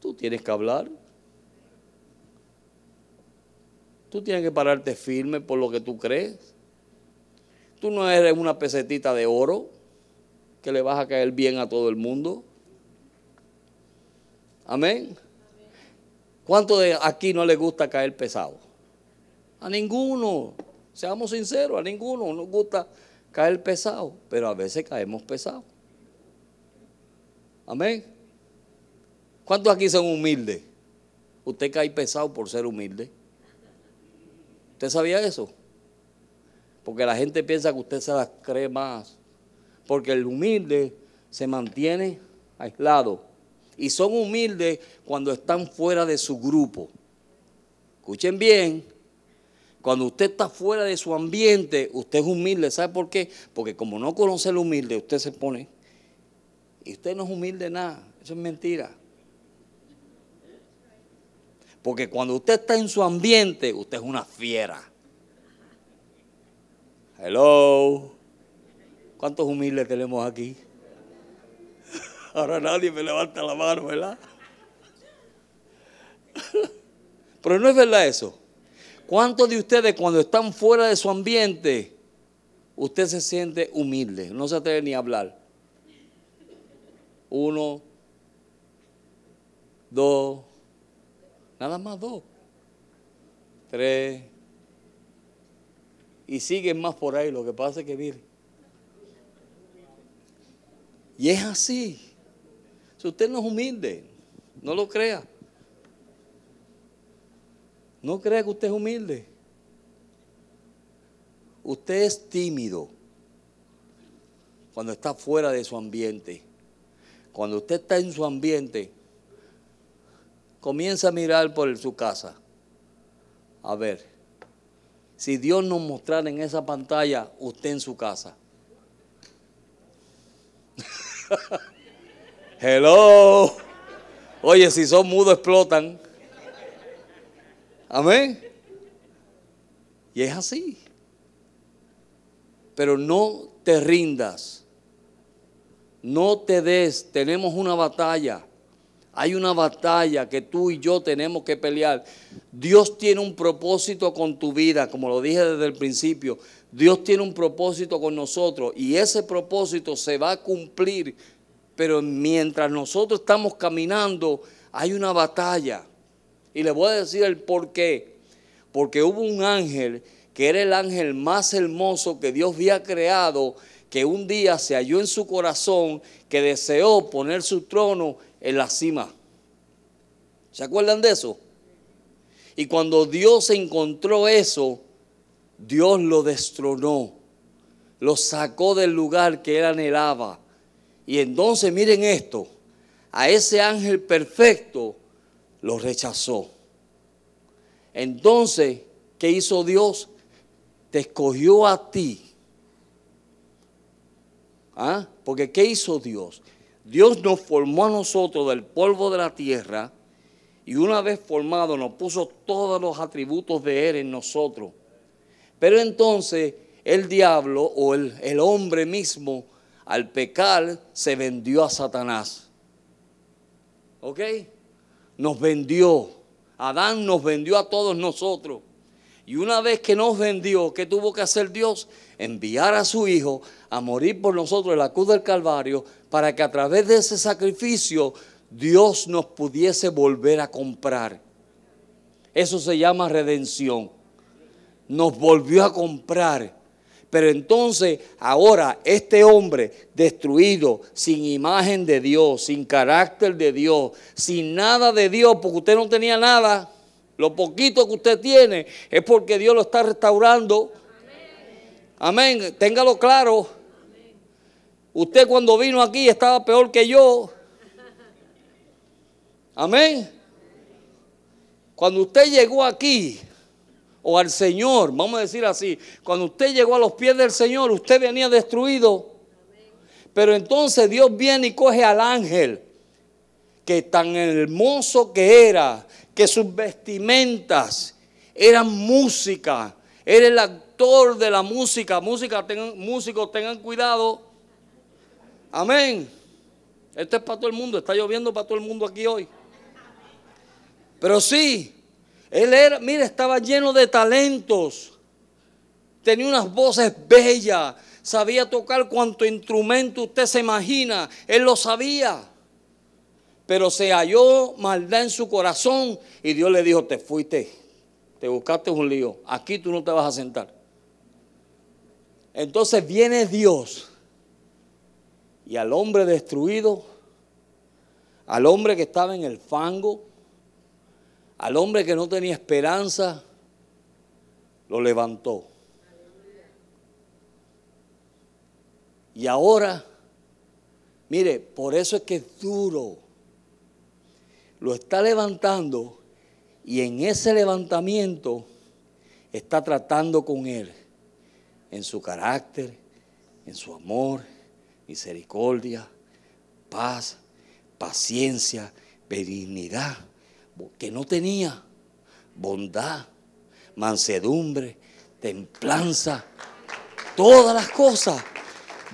tú tienes que hablar. Tú tienes que pararte firme por lo que tú crees. Tú no eres una pesetita de oro que le vas a caer bien a todo el mundo. Amén. ¿Cuánto de aquí no le gusta caer pesado? A ninguno, seamos sinceros, a ninguno nos gusta caer pesado, pero a veces caemos pesados. Amén. ¿Cuántos aquí son humildes? Usted cae pesado por ser humilde. ¿Usted sabía eso? Porque la gente piensa que usted se las cree más. Porque el humilde se mantiene aislado. Y son humildes cuando están fuera de su grupo. Escuchen bien, cuando usted está fuera de su ambiente, usted es humilde. ¿Sabe por qué? Porque como no conoce el humilde, usted se pone. Y usted no es humilde nada. Eso es mentira. Porque cuando usted está en su ambiente, usted es una fiera. Hello. ¿Cuántos humildes tenemos aquí? Ahora nadie me levanta la mano, ¿verdad? Pero no es verdad eso. ¿Cuántos de ustedes cuando están fuera de su ambiente, usted se siente humilde? No se atreve ni a hablar. Uno, dos, nada más dos, tres, y siguen más por ahí. Lo que pasa es que mire. Y es así. Si usted no es humilde, no lo crea. No crea que usted es humilde. Usted es tímido cuando está fuera de su ambiente. Cuando usted está en su ambiente, comienza a mirar por su casa. A ver, si Dios nos mostrara en esa pantalla usted en su casa. Hello. Oye, si son mudos explotan. Amén. Y es así. Pero no te rindas. No te des. Tenemos una batalla. Hay una batalla que tú y yo tenemos que pelear. Dios tiene un propósito con tu vida, como lo dije desde el principio. Dios tiene un propósito con nosotros y ese propósito se va a cumplir. Pero mientras nosotros estamos caminando, hay una batalla. Y le voy a decir el por qué. Porque hubo un ángel que era el ángel más hermoso que Dios había creado, que un día se halló en su corazón, que deseó poner su trono en la cima. ¿Se acuerdan de eso? Y cuando Dios encontró eso, Dios lo destronó, lo sacó del lugar que él anhelaba. Y entonces miren esto, a ese ángel perfecto lo rechazó. Entonces, ¿qué hizo Dios? Te escogió a ti. ¿Ah? Porque ¿qué hizo Dios? Dios nos formó a nosotros del polvo de la tierra y una vez formado nos puso todos los atributos de Él en nosotros. Pero entonces el diablo o el, el hombre mismo al pecar se vendió a Satanás. ¿Ok? Nos vendió. Adán nos vendió a todos nosotros. Y una vez que nos vendió, ¿qué tuvo que hacer Dios? Enviar a su Hijo a morir por nosotros en la cruz del Calvario para que a través de ese sacrificio Dios nos pudiese volver a comprar. Eso se llama redención. Nos volvió a comprar. Pero entonces ahora este hombre destruido, sin imagen de Dios, sin carácter de Dios, sin nada de Dios, porque usted no tenía nada, lo poquito que usted tiene es porque Dios lo está restaurando. Amén, téngalo claro. Usted cuando vino aquí estaba peor que yo. Amén. Cuando usted llegó aquí, o al Señor, vamos a decir así, cuando usted llegó a los pies del Señor, usted venía destruido. Pero entonces Dios viene y coge al ángel, que tan hermoso que era, que sus vestimentas eran música, era el actor de la música. Música, músicos, tengan cuidado. Amén. Esto es para todo el mundo, está lloviendo para todo el mundo aquí hoy. Pero sí, él era, mira, estaba lleno de talentos. Tenía unas voces bellas. Sabía tocar cuanto instrumento usted se imagina. Él lo sabía. Pero se halló maldad en su corazón y Dios le dijo, te fuiste, te buscaste un lío. Aquí tú no te vas a sentar. Entonces viene Dios y al hombre destruido, al hombre que estaba en el fango, al hombre que no tenía esperanza, lo levantó. Y ahora, mire, por eso es que es duro. Lo está levantando y en ese levantamiento está tratando con él, en su carácter, en su amor, misericordia, paz, paciencia, benignidad que no tenía bondad, mansedumbre, templanza, todas las cosas.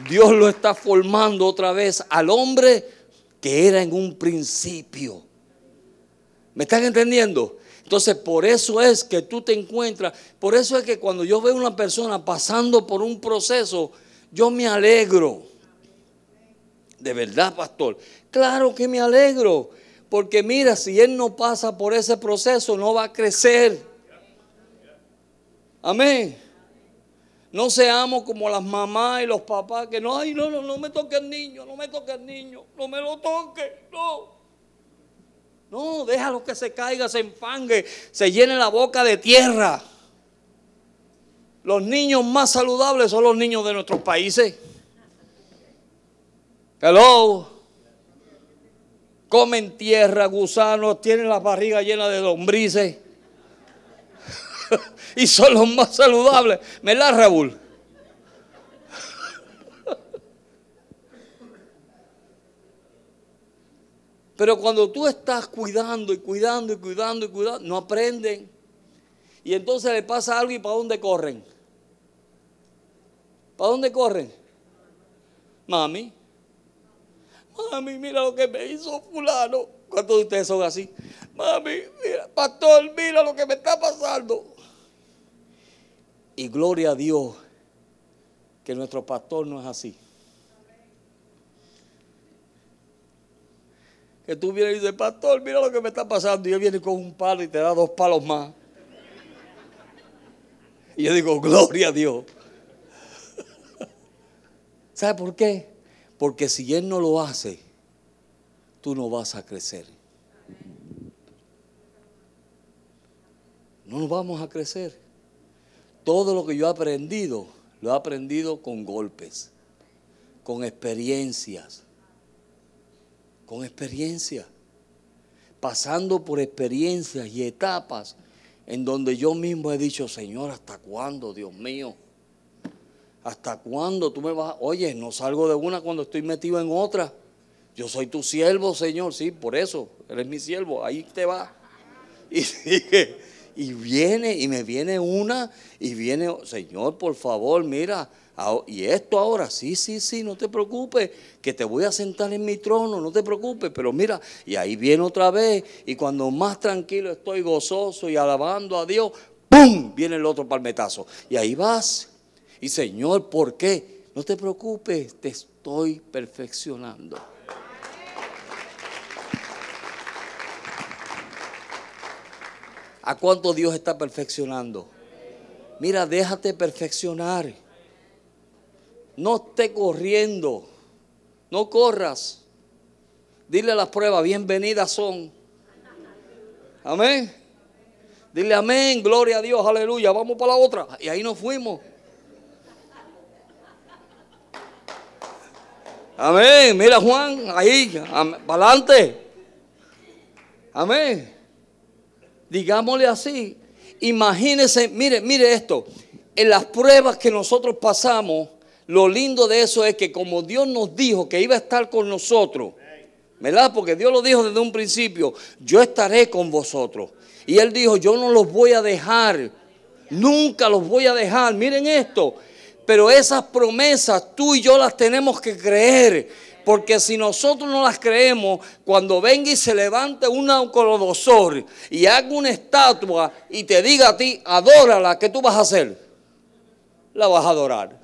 Dios lo está formando otra vez al hombre que era en un principio. ¿Me están entendiendo? Entonces, por eso es que tú te encuentras, por eso es que cuando yo veo una persona pasando por un proceso, yo me alegro. De verdad, pastor. Claro que me alegro. Porque mira, si él no pasa por ese proceso, no va a crecer. Amén. No seamos como las mamás y los papás que no, ay, no, no, no me toque el niño, no me toque el niño, no me lo toque, no. No, déjalo que se caiga, se enfangue, se llene la boca de tierra. Los niños más saludables son los niños de nuestros países. Hello comen tierra, gusanos, tienen la barriga llena de lombrices. y son los más saludables. la Raúl? Pero cuando tú estás cuidando y cuidando y cuidando y cuidando, no aprenden. Y entonces le pasa algo y ¿para dónde corren? ¿Para dónde corren? Mami, Mami, mira lo que me hizo fulano. ¿Cuántos de ustedes son así? Mami, mira, pastor, mira lo que me está pasando. Y gloria a Dios que nuestro pastor no es así. Que tú vienes y dices, pastor, mira lo que me está pasando. Y él viene con un palo y te da dos palos más. Y yo digo, gloria a Dios. ¿Sabe por qué? Porque si Él no lo hace, tú no vas a crecer. No nos vamos a crecer. Todo lo que yo he aprendido, lo he aprendido con golpes, con experiencias, con experiencias, pasando por experiencias y etapas en donde yo mismo he dicho, Señor, ¿hasta cuándo, Dios mío? ¿Hasta cuándo tú me vas? Oye, no salgo de una cuando estoy metido en otra. Yo soy tu siervo, Señor. Sí, por eso. Eres mi siervo. Ahí te va. Y sigue, Y viene, y me viene una, y viene, Señor, por favor, mira, y esto ahora, sí, sí, sí, no te preocupes, que te voy a sentar en mi trono, no te preocupes, pero mira, y ahí viene otra vez, y cuando más tranquilo estoy gozoso y alabando a Dios, ¡pum! Viene el otro palmetazo. Y ahí vas. Y Señor, ¿por qué? No te preocupes, te estoy perfeccionando. ¿A cuánto Dios está perfeccionando? Mira, déjate perfeccionar. No esté corriendo. No corras. Dile las pruebas, bienvenidas son. Amén. Dile amén, gloria a Dios, aleluya. Vamos para la otra. Y ahí nos fuimos. Amén. Mira Juan, ahí, para adelante. Amén. Digámosle así. Imagínese, mire, mire esto. En las pruebas que nosotros pasamos, lo lindo de eso es que como Dios nos dijo que iba a estar con nosotros, ¿verdad? Porque Dios lo dijo desde un principio, yo estaré con vosotros. Y Él dijo, yo no los voy a dejar, nunca los voy a dejar. Miren esto, pero esas promesas tú y yo las tenemos que creer. Porque si nosotros no las creemos, cuando venga y se levante un colonosor y haga una estatua y te diga a ti, adórala, ¿qué tú vas a hacer? La vas a adorar.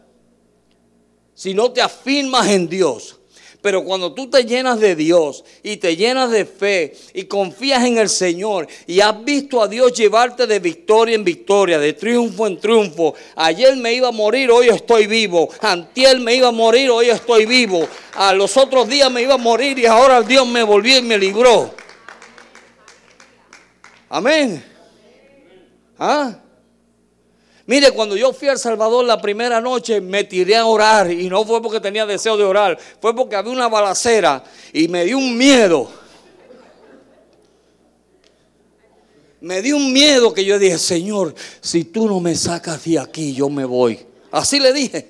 Si no te afirmas en Dios, pero cuando tú te llenas de Dios y te llenas de fe y confías en el Señor y has visto a Dios llevarte de victoria en victoria, de triunfo en triunfo. Ayer me iba a morir, hoy estoy vivo. Antier me iba a morir, hoy estoy vivo. A los otros días me iba a morir y ahora Dios me volvió y me libró. Amén. ¿Ah? Mire, cuando yo fui al Salvador la primera noche, me tiré a orar y no fue porque tenía deseo de orar, fue porque había una balacera y me dio un miedo. Me dio un miedo que yo dije, Señor, si tú no me sacas de aquí, yo me voy. Así le dije.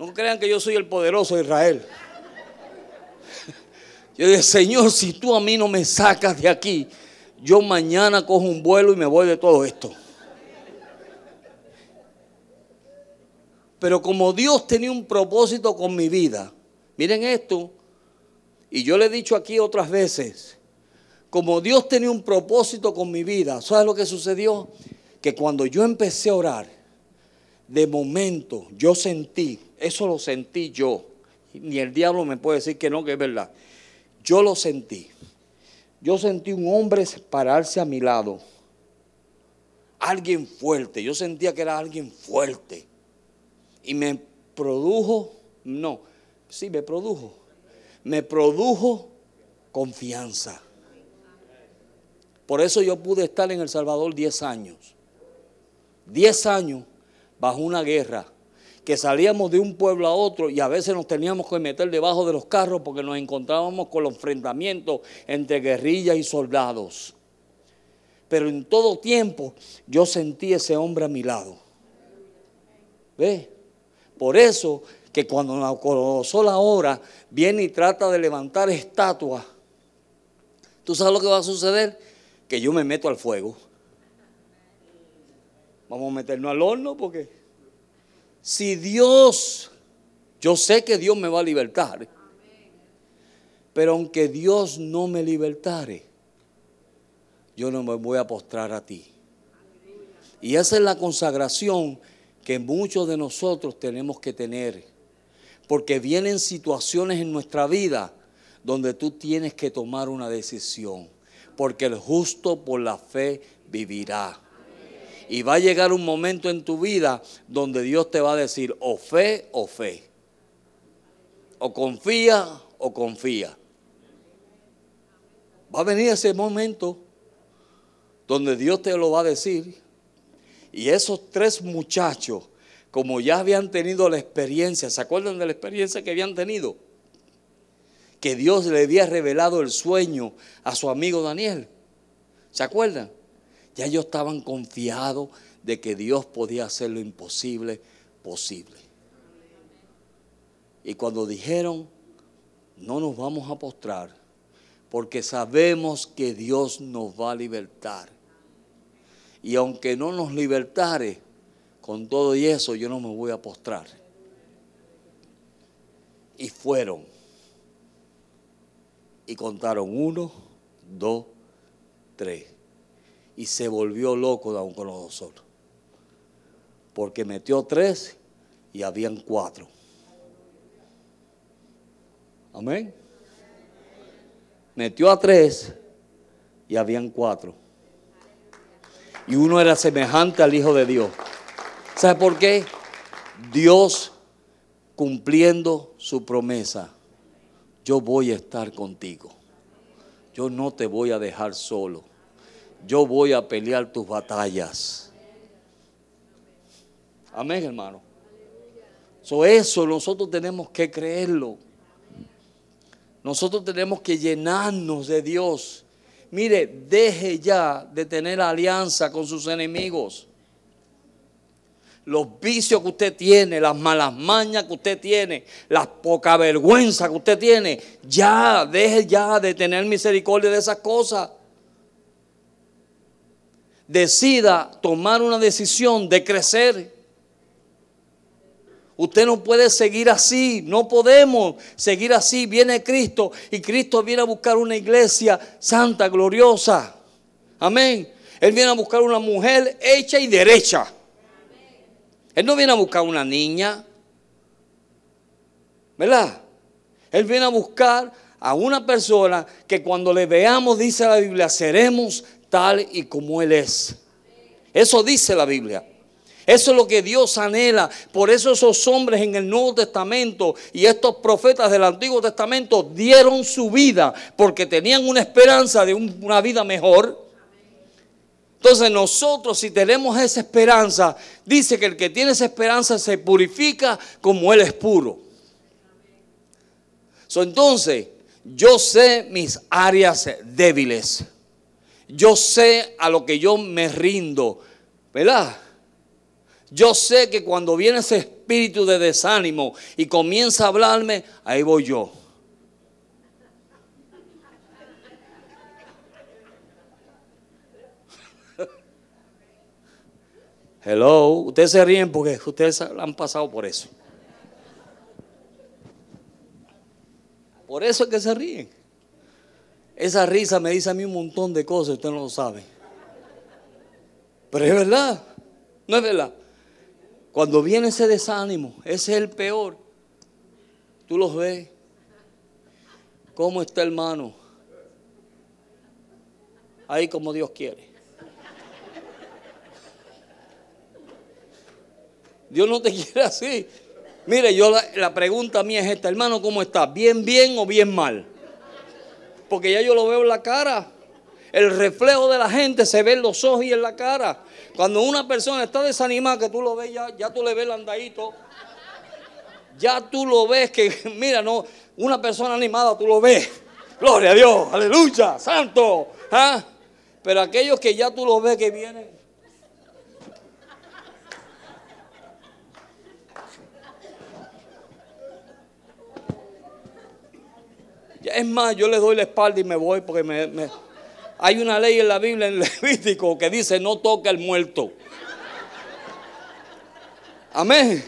No crean que yo soy el poderoso de Israel. Yo dije, Señor, si tú a mí no me sacas de aquí, yo mañana cojo un vuelo y me voy de todo esto. Pero como Dios tenía un propósito con mi vida, miren esto, y yo le he dicho aquí otras veces, como Dios tenía un propósito con mi vida, ¿sabes lo que sucedió? Que cuando yo empecé a orar, de momento yo sentí, eso lo sentí yo, ni el diablo me puede decir que no, que es verdad, yo lo sentí. Yo sentí un hombre pararse a mi lado, alguien fuerte, yo sentía que era alguien fuerte y me produjo, no, sí me produjo, me produjo confianza. Por eso yo pude estar en El Salvador 10 años. 10 años bajo una guerra, que salíamos de un pueblo a otro y a veces nos teníamos que meter debajo de los carros porque nos encontrábamos con los enfrentamientos entre guerrillas y soldados. Pero en todo tiempo yo sentí ese hombre a mi lado. ¿Ve? Por eso que cuando la hora viene y trata de levantar estatuas, ¿tú sabes lo que va a suceder? Que yo me meto al fuego. Vamos a meternos al horno porque si Dios, yo sé que Dios me va a libertar, pero aunque Dios no me libertare, yo no me voy a postrar a ti. Y esa es la consagración que muchos de nosotros tenemos que tener. Porque vienen situaciones en nuestra vida donde tú tienes que tomar una decisión. Porque el justo por la fe vivirá. Y va a llegar un momento en tu vida donde Dios te va a decir o fe o fe. O confía o confía. Va a venir ese momento donde Dios te lo va a decir y esos tres muchachos, como ya habían tenido la experiencia, ¿se acuerdan de la experiencia que habían tenido? Que Dios le había revelado el sueño a su amigo Daniel. ¿Se acuerdan? Ya ellos estaban confiados de que Dios podía hacer lo imposible posible. Y cuando dijeron, no nos vamos a postrar, porque sabemos que Dios nos va a libertar. Y aunque no nos libertare, con todo y eso yo no me voy a postrar. Y fueron. Y contaron uno, dos, tres. Y se volvió loco solos. Porque metió tres y habían cuatro. Amén. Metió a tres y habían cuatro. Y uno era semejante al Hijo de Dios. ¿Sabe por qué? Dios cumpliendo su promesa. Yo voy a estar contigo. Yo no te voy a dejar solo. Yo voy a pelear tus batallas. Amén, hermano. eso nosotros tenemos que creerlo. Nosotros tenemos que llenarnos de Dios. Mire, deje ya de tener alianza con sus enemigos. Los vicios que usted tiene, las malas mañas que usted tiene, la poca vergüenza que usted tiene, ya, deje ya de tener misericordia de esas cosas. Decida tomar una decisión de crecer. Usted no puede seguir así, no podemos seguir así. Viene Cristo y Cristo viene a buscar una iglesia santa, gloriosa. Amén. Él viene a buscar una mujer hecha y derecha. Él no viene a buscar una niña. ¿Verdad? Él viene a buscar a una persona que cuando le veamos, dice la Biblia, seremos tal y como Él es. Eso dice la Biblia. Eso es lo que Dios anhela. Por eso esos hombres en el Nuevo Testamento y estos profetas del Antiguo Testamento dieron su vida porque tenían una esperanza de una vida mejor. Entonces nosotros si tenemos esa esperanza, dice que el que tiene esa esperanza se purifica como Él es puro. entonces, yo sé mis áreas débiles. Yo sé a lo que yo me rindo. ¿Verdad? Yo sé que cuando viene ese espíritu de desánimo y comienza a hablarme, ahí voy yo. Hello, ustedes se ríen porque ustedes han pasado por eso. Por eso es que se ríen. Esa risa me dice a mí un montón de cosas, usted no lo sabe. Pero es verdad, no es verdad. Cuando viene ese desánimo, ese es el peor. Tú los ves. ¿Cómo está hermano? Ahí como Dios quiere. Dios no te quiere así. Mire, yo la, la, pregunta mía es esta, hermano, ¿cómo está? ¿Bien, bien o bien mal? Porque ya yo lo veo en la cara. El reflejo de la gente se ve en los ojos y en la cara. Cuando una persona está desanimada, que tú lo ves ya, tú le ves el andadito. Ya tú lo ves que, mira, no, una persona animada tú lo ves. Gloria a Dios, aleluya, santo. ¿ah? Pero aquellos que ya tú lo ves que vienen. Es más, yo le doy la espalda y me voy porque me hay una ley en la Biblia, en Levítico, que dice no toca al muerto. Amén.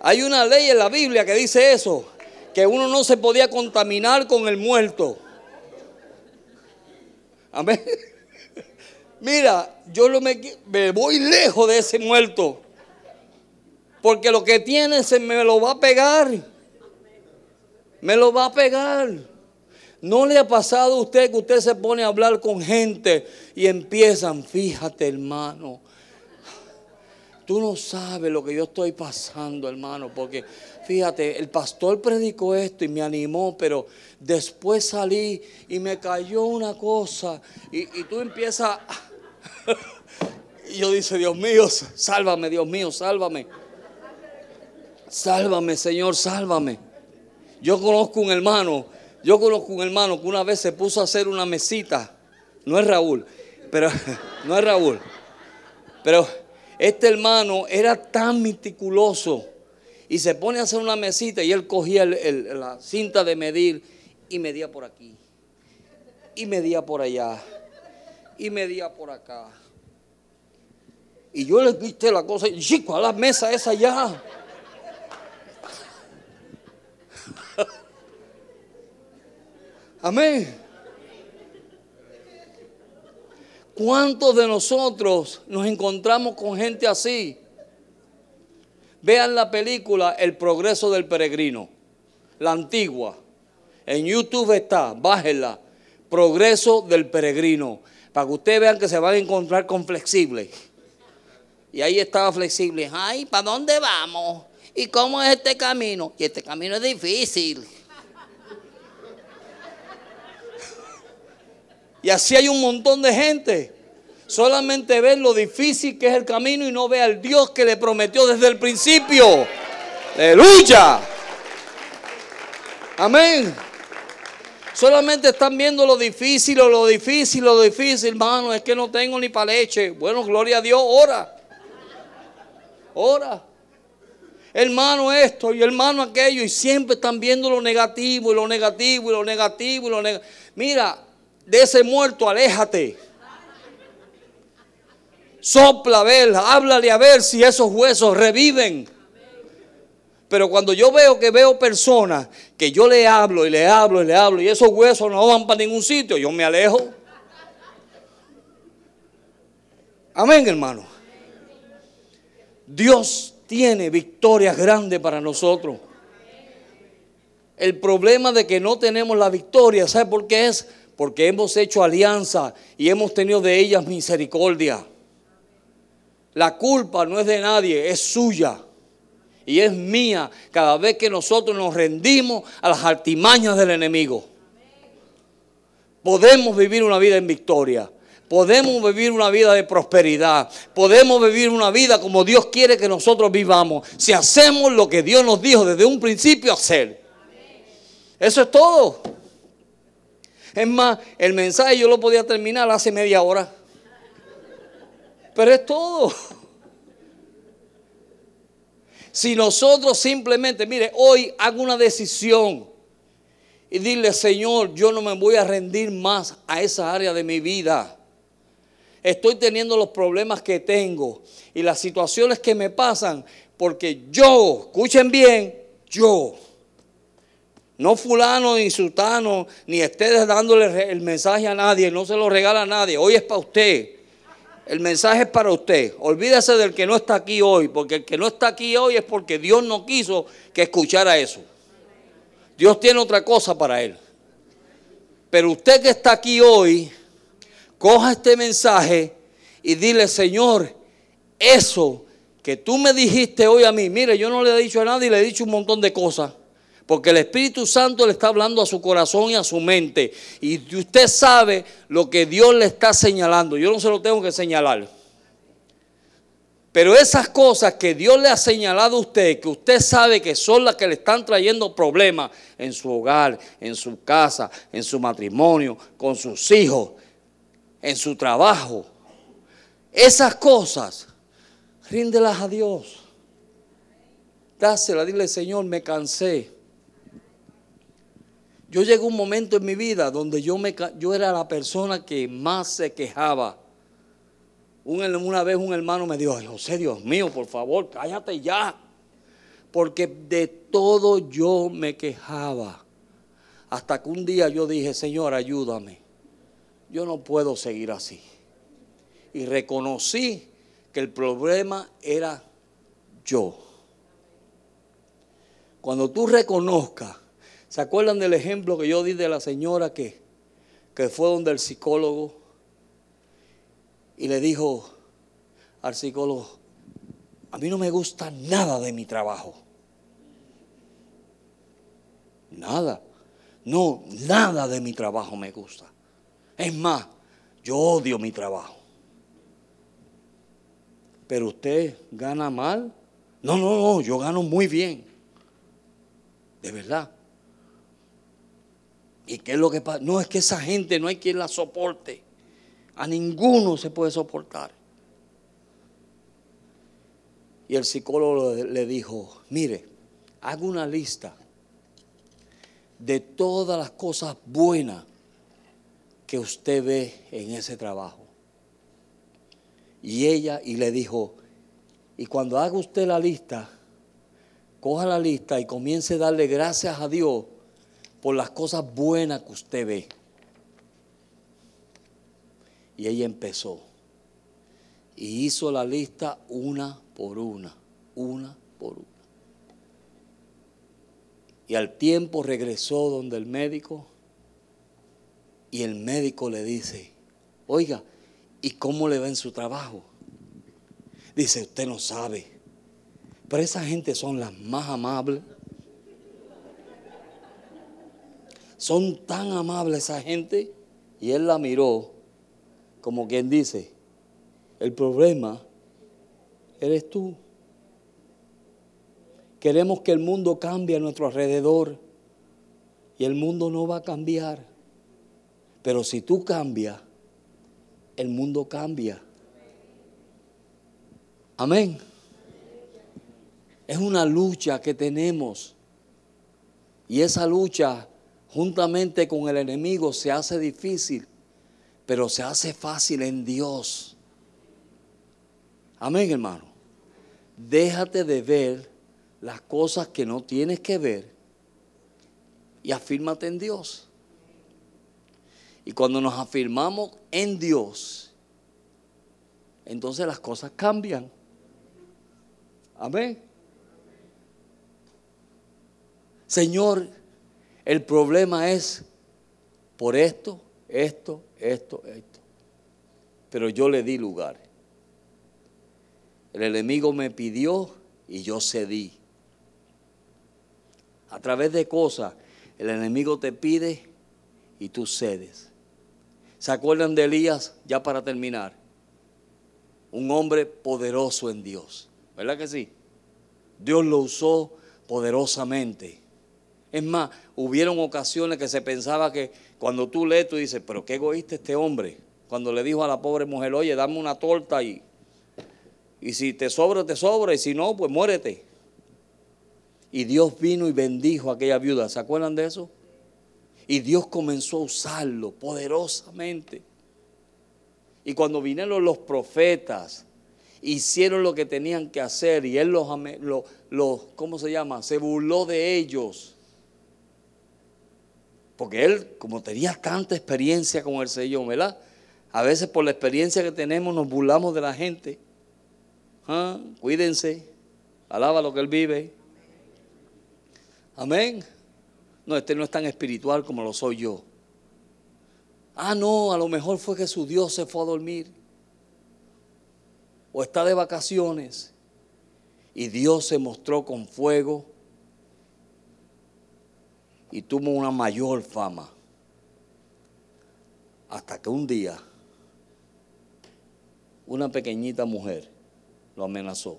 Hay una ley en la Biblia que dice eso, que uno no se podía contaminar con el muerto. Amén. Mira, yo me, me voy lejos de ese muerto. Porque lo que tiene se me lo va a pegar. Me lo va a pegar. ¿No le ha pasado a usted que usted se pone a hablar con gente y empiezan, fíjate hermano, tú no sabes lo que yo estoy pasando hermano, porque fíjate, el pastor predicó esto y me animó, pero después salí y me cayó una cosa y, tú empiezas... y yo dice, Dios mío, sálvame, Dios mío, sálvame. Sálvame, Señor, sálvame. Yo conozco un hermano yo conozco un hermano que una vez se puso a hacer una mesita. No es Raúl, pero no es Raúl. Pero este hermano era tan meticuloso y se pone a hacer una mesita y él cogía la cinta de medir y medía por aquí y medía por allá y medía por acá. Y yo le viste la cosa, y chico, a la mesa esa ya. Amén. ¿Cuántos de nosotros nos encontramos con gente así? Vean la película El progreso del peregrino, la antigua. En YouTube está, bájenla. Progreso del peregrino. Para que ustedes vean que se van a encontrar con flexible. Y ahí estaba flexible. Ay, ¿para dónde vamos? ¿Y cómo es este camino? Y este camino es difícil. Y así hay un montón de gente. Solamente ve lo difícil que es el camino y no ve al Dios que le prometió desde el principio. Aleluya. Amén. Solamente están viendo lo difícil, lo difícil, lo difícil, hermano. Es que no tengo ni para leche. Bueno, gloria a Dios, ora. Ora. Hermano esto y hermano aquello. Y siempre están viendo lo negativo y lo negativo y lo negativo y lo negativo. Mira, de ese muerto, aléjate. Sopla a ver, háblale a ver si esos huesos reviven. Pero cuando yo veo que veo personas que yo le hablo y le hablo y le hablo y esos huesos no van para ningún sitio, yo me alejo. Amén, hermano. Dios tiene victorias grandes para nosotros. El problema de que no tenemos la victoria, ¿sabe por qué es? Porque hemos hecho alianza y hemos tenido de ellas misericordia. La culpa no es de nadie, es suya. Y es mía cada vez que nosotros nos rendimos a las artimañas del enemigo. Podemos vivir una vida en victoria. Podemos vivir una vida de prosperidad. Podemos vivir una vida como Dios quiere que nosotros vivamos. Si hacemos lo que Dios nos dijo desde un principio hacer. Eso es todo. Es más, el mensaje yo lo podía terminar hace media hora. Pero es todo. Si nosotros simplemente, mire, hoy hago una decisión y dile, Señor, yo no me voy a rendir más a esa área de mi vida. Estoy teniendo los problemas que tengo y las situaciones que me pasan porque yo, escuchen bien, yo no fulano ni sultano, ni ustedes dándole el mensaje a nadie, no se lo regala a nadie. Hoy es para usted. El mensaje es para usted. Olvídese del que no está aquí hoy, porque el que no está aquí hoy es porque Dios no quiso que escuchara eso. Dios tiene otra cosa para él. Pero usted que está aquí hoy, coja este mensaje y dile, Señor, eso que tú me dijiste hoy a mí, mire, yo no le he dicho a nadie, le he dicho un montón de cosas. Porque el Espíritu Santo le está hablando a su corazón y a su mente. Y usted sabe lo que Dios le está señalando. Yo no se lo tengo que señalar. Pero esas cosas que Dios le ha señalado a usted, que usted sabe que son las que le están trayendo problemas en su hogar, en su casa, en su matrimonio, con sus hijos, en su trabajo. Esas cosas, ríndelas a Dios. Dáselas, dile, Señor, me cansé. Yo llegué a un momento en mi vida donde yo, me, yo era la persona que más se quejaba. una vez un hermano me dijo, José, Dios mío, por favor, cállate ya. Porque de todo yo me quejaba. Hasta que un día yo dije, Señor, ayúdame. Yo no puedo seguir así. Y reconocí que el problema era yo. Cuando tú reconozcas ¿Se acuerdan del ejemplo que yo di de la señora que, que fue donde el psicólogo y le dijo al psicólogo, a mí no me gusta nada de mi trabajo? Nada. No, nada de mi trabajo me gusta. Es más, yo odio mi trabajo. Pero usted gana mal. No, no, no, yo gano muy bien. De verdad. ¿Y qué es lo que pasa? No, es que esa gente no hay quien la soporte. A ninguno se puede soportar. Y el psicólogo le dijo, mire, haga una lista de todas las cosas buenas que usted ve en ese trabajo. Y ella, y le dijo, y cuando haga usted la lista, coja la lista y comience a darle gracias a Dios por las cosas buenas que usted ve. Y ella empezó. Y hizo la lista una por una, una por una. Y al tiempo regresó donde el médico y el médico le dice, oiga, ¿y cómo le va en su trabajo? Dice, usted no sabe. Pero esa gente son las más amables. Son tan amables esa gente. Y él la miró como quien dice, el problema eres tú. Queremos que el mundo cambie a nuestro alrededor y el mundo no va a cambiar. Pero si tú cambias, el mundo cambia. Amén. Es una lucha que tenemos. Y esa lucha, juntamente con el enemigo, se hace difícil, pero se hace fácil en Dios. Amén, hermano. Déjate de ver las cosas que no tienes que ver y afírmate en Dios. Y cuando nos afirmamos en Dios, entonces las cosas cambian. Amén. Señor, el problema es por esto, esto, esto, esto. Pero yo le di lugar. El enemigo me pidió y yo cedí a través de cosas, el enemigo te pide y tú cedes. ¿Se acuerdan de Elías? Ya para terminar. Un hombre poderoso en Dios. ¿Verdad que sí? Dios lo usó poderosamente. Es más, hubieron ocasiones que se pensaba que cuando tú lees, tú dices, pero qué egoísta este hombre. Cuando le dijo a la pobre mujer, oye, dame una torta y, y si te sobra, te sobra, y si no, pues muérete. Y Dios vino y bendijo a aquella viuda. ¿Se acuerdan de eso? Y Dios comenzó a usarlo poderosamente. Y cuando vinieron los profetas, hicieron lo que tenían que hacer y él los, los, ¿cómo se llama? Se burló de ellos. Porque él, como tenía tanta experiencia con el Señor, ¿verdad? A veces por la experiencia que tenemos nos burlamos de la gente. ¿Ah? Cuídense, alaba lo que él vive. Amén. No, este no es tan espiritual como lo soy yo. Ah, no, a lo mejor fue que su Dios se fue a dormir. O está de vacaciones. Y Dios se mostró con fuego. Y tuvo una mayor fama. Hasta que un día una pequeñita mujer lo amenazó.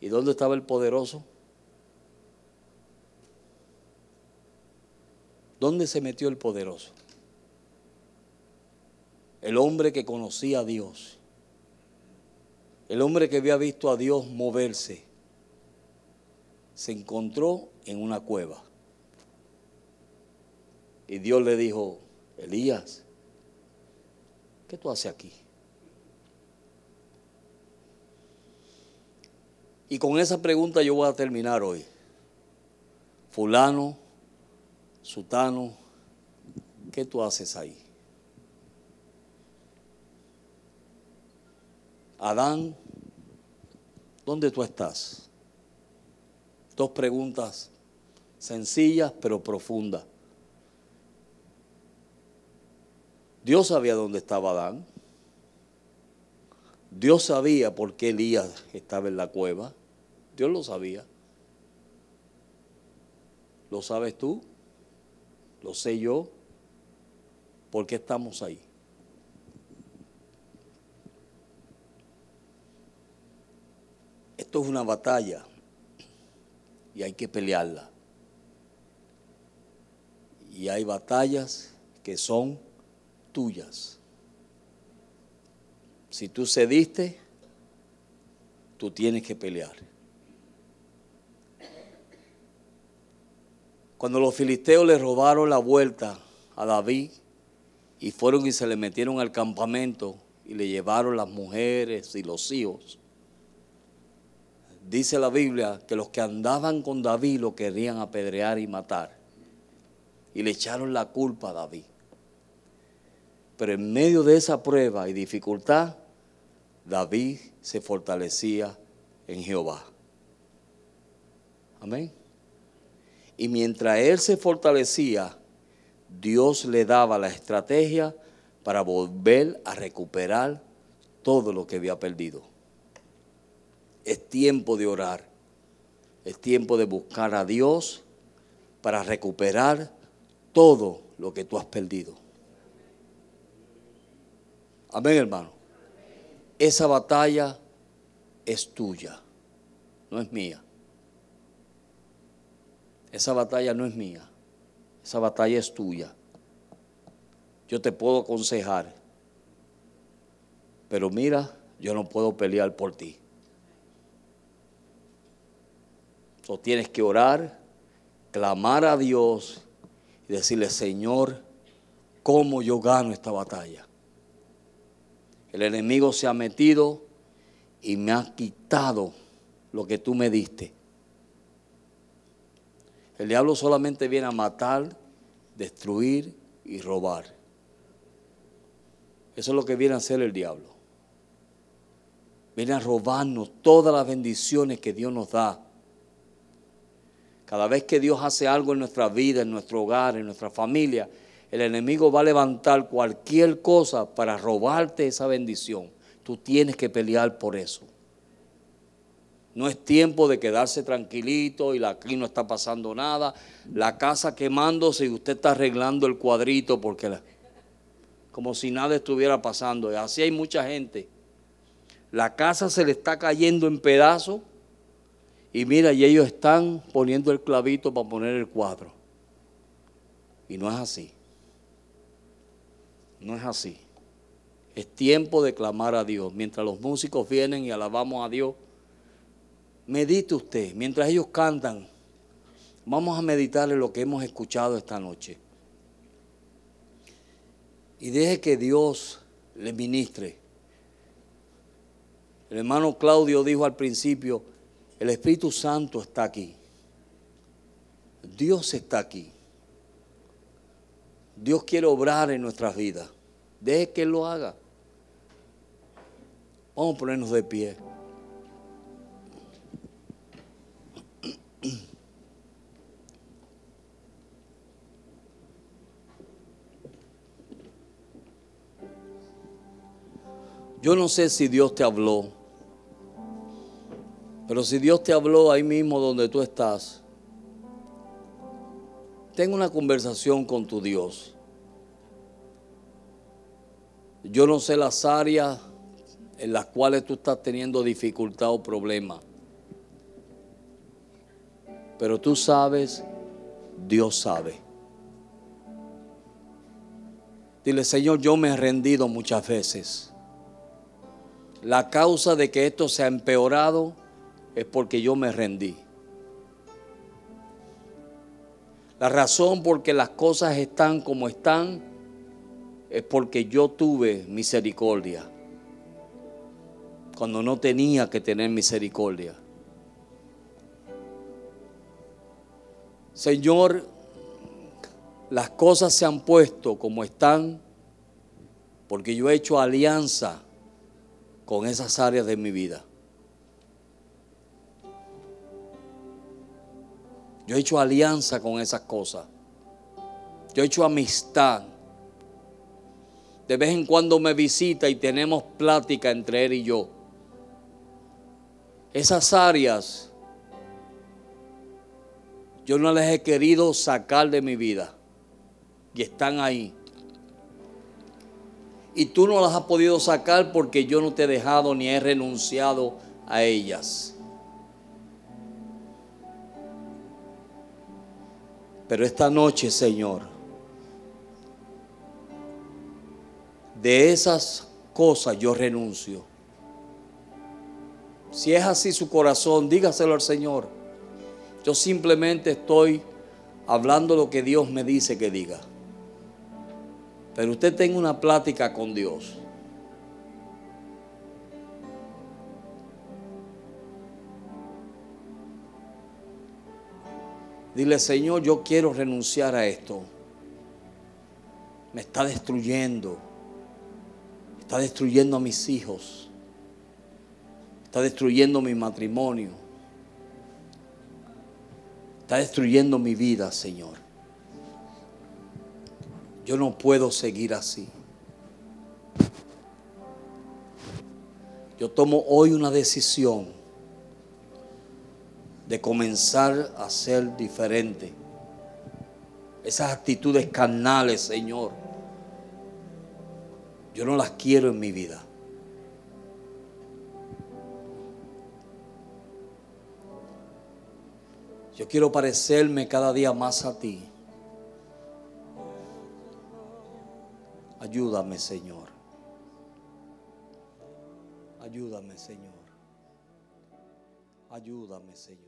¿Y dónde estaba el poderoso? ¿Dónde se metió el poderoso? El hombre que conocía a Dios. El hombre que había visto a Dios moverse. Se encontró en una cueva. Y Dios le dijo, Elías, ¿qué tú haces aquí? Y con esa pregunta yo voy a terminar hoy. Fulano, Sutano, ¿qué tú haces ahí? Adán, ¿dónde tú estás? Dos preguntas sencillas pero profundas. Dios sabía dónde estaba Adán. Dios sabía por qué Elías estaba en la cueva. Dios lo sabía. ¿Lo sabes tú? ¿Lo sé yo? ¿Por qué estamos ahí? Esto es una batalla y hay que pelearla. Y hay batallas que son tuyas. Si tú cediste, tú tienes que pelear. Cuando los filisteos le robaron la vuelta a David y fueron y se le metieron al campamento y le llevaron las mujeres y los hijos. Dice la Biblia que los que andaban con David lo querían apedrear y matar. Y le echaron la culpa a David. Pero en medio de esa prueba y dificultad, David se fortalecía en Jehová. Amén. Y mientras él se fortalecía, Dios le daba la estrategia para volver a recuperar todo lo que había perdido. Es tiempo de orar. Es tiempo de buscar a Dios para recuperar todo lo que tú has perdido. Amén, hermano. Esa batalla es tuya, no es mía. Esa batalla no es mía. Esa batalla es tuya. Yo te puedo aconsejar. Pero mira, yo no puedo pelear por ti. Tú tienes que orar, clamar a Dios y decirle, Señor, ¿cómo yo gano esta batalla? El enemigo se ha metido y me ha quitado lo que tú me diste. El diablo solamente viene a matar, destruir y robar. Eso es lo que viene a hacer el diablo. Viene a robarnos todas las bendiciones que Dios nos da. Cada vez que Dios hace algo en nuestra vida, en nuestro hogar, en nuestra familia, el enemigo va a levantar cualquier cosa para robarte esa bendición. Tú tienes que pelear por eso. No es tiempo de quedarse tranquilito y aquí no está pasando nada. La casa quemándose y usted está arreglando el cuadrito porque como si nada estuviera pasando. Y así hay mucha gente. La casa se le está cayendo en pedazos y mira, y ellos están poniendo el clavito para poner el cuadro. Y no es así. No es así. Es tiempo de clamar a Dios. Mientras los músicos vienen y alabamos a Dios, medite usted, mientras ellos cantan, vamos a meditar en lo que hemos escuchado esta noche. Y deje que Dios le ministre. El hermano Claudio dijo al principio, el Espíritu Santo está aquí. Dios está aquí. Dios quiere obrar en nuestras vidas. Deje que Él lo haga. Vamos a ponernos de pie. Yo no sé si Dios te habló, pero si Dios te habló ahí mismo donde tú estás, ten una conversación con tu Dios. Yo no sé las áreas en las cuales tú estás teniendo dificultad o problema, pero tú sabes, Dios sabe. Dile, Señor, yo me he rendido muchas veces. La causa de que esto se ha empeorado es porque yo me rendí. La razón por que las cosas están como están es porque yo tuve misericordia cuando no tenía que tener misericordia. Señor, las cosas se han puesto como están porque yo he hecho alianza con esas áreas de mi vida. Yo he hecho alianza con esas cosas. Yo he hecho amistad. De vez en cuando me visita y tenemos plática entre él y yo. Esas áreas yo no las he querido sacar de mi vida. Y están ahí y tú no las has podido sacar porque yo no te he dejado ni he renunciado a ellas. Pero esta noche, Señor, de esas cosas yo renuncio. Si es así su corazón, dígaselo al Señor. Yo simplemente estoy hablando lo que Dios me dice que diga. Pero usted tenga una plática con Dios. Dile, Señor, yo quiero renunciar a esto. Me está destruyendo. Está destruyendo a mis hijos. Está destruyendo mi matrimonio. Está destruyendo mi vida, Señor. Yo no puedo seguir así. Yo tomo hoy una decisión de comenzar a ser diferente. Esas actitudes carnales, Señor, yo no las quiero en mi vida. Yo quiero parecerme cada día más a ti. Ayúdame, Señor. Ayúdame, Señor. Ayúdame, Señor.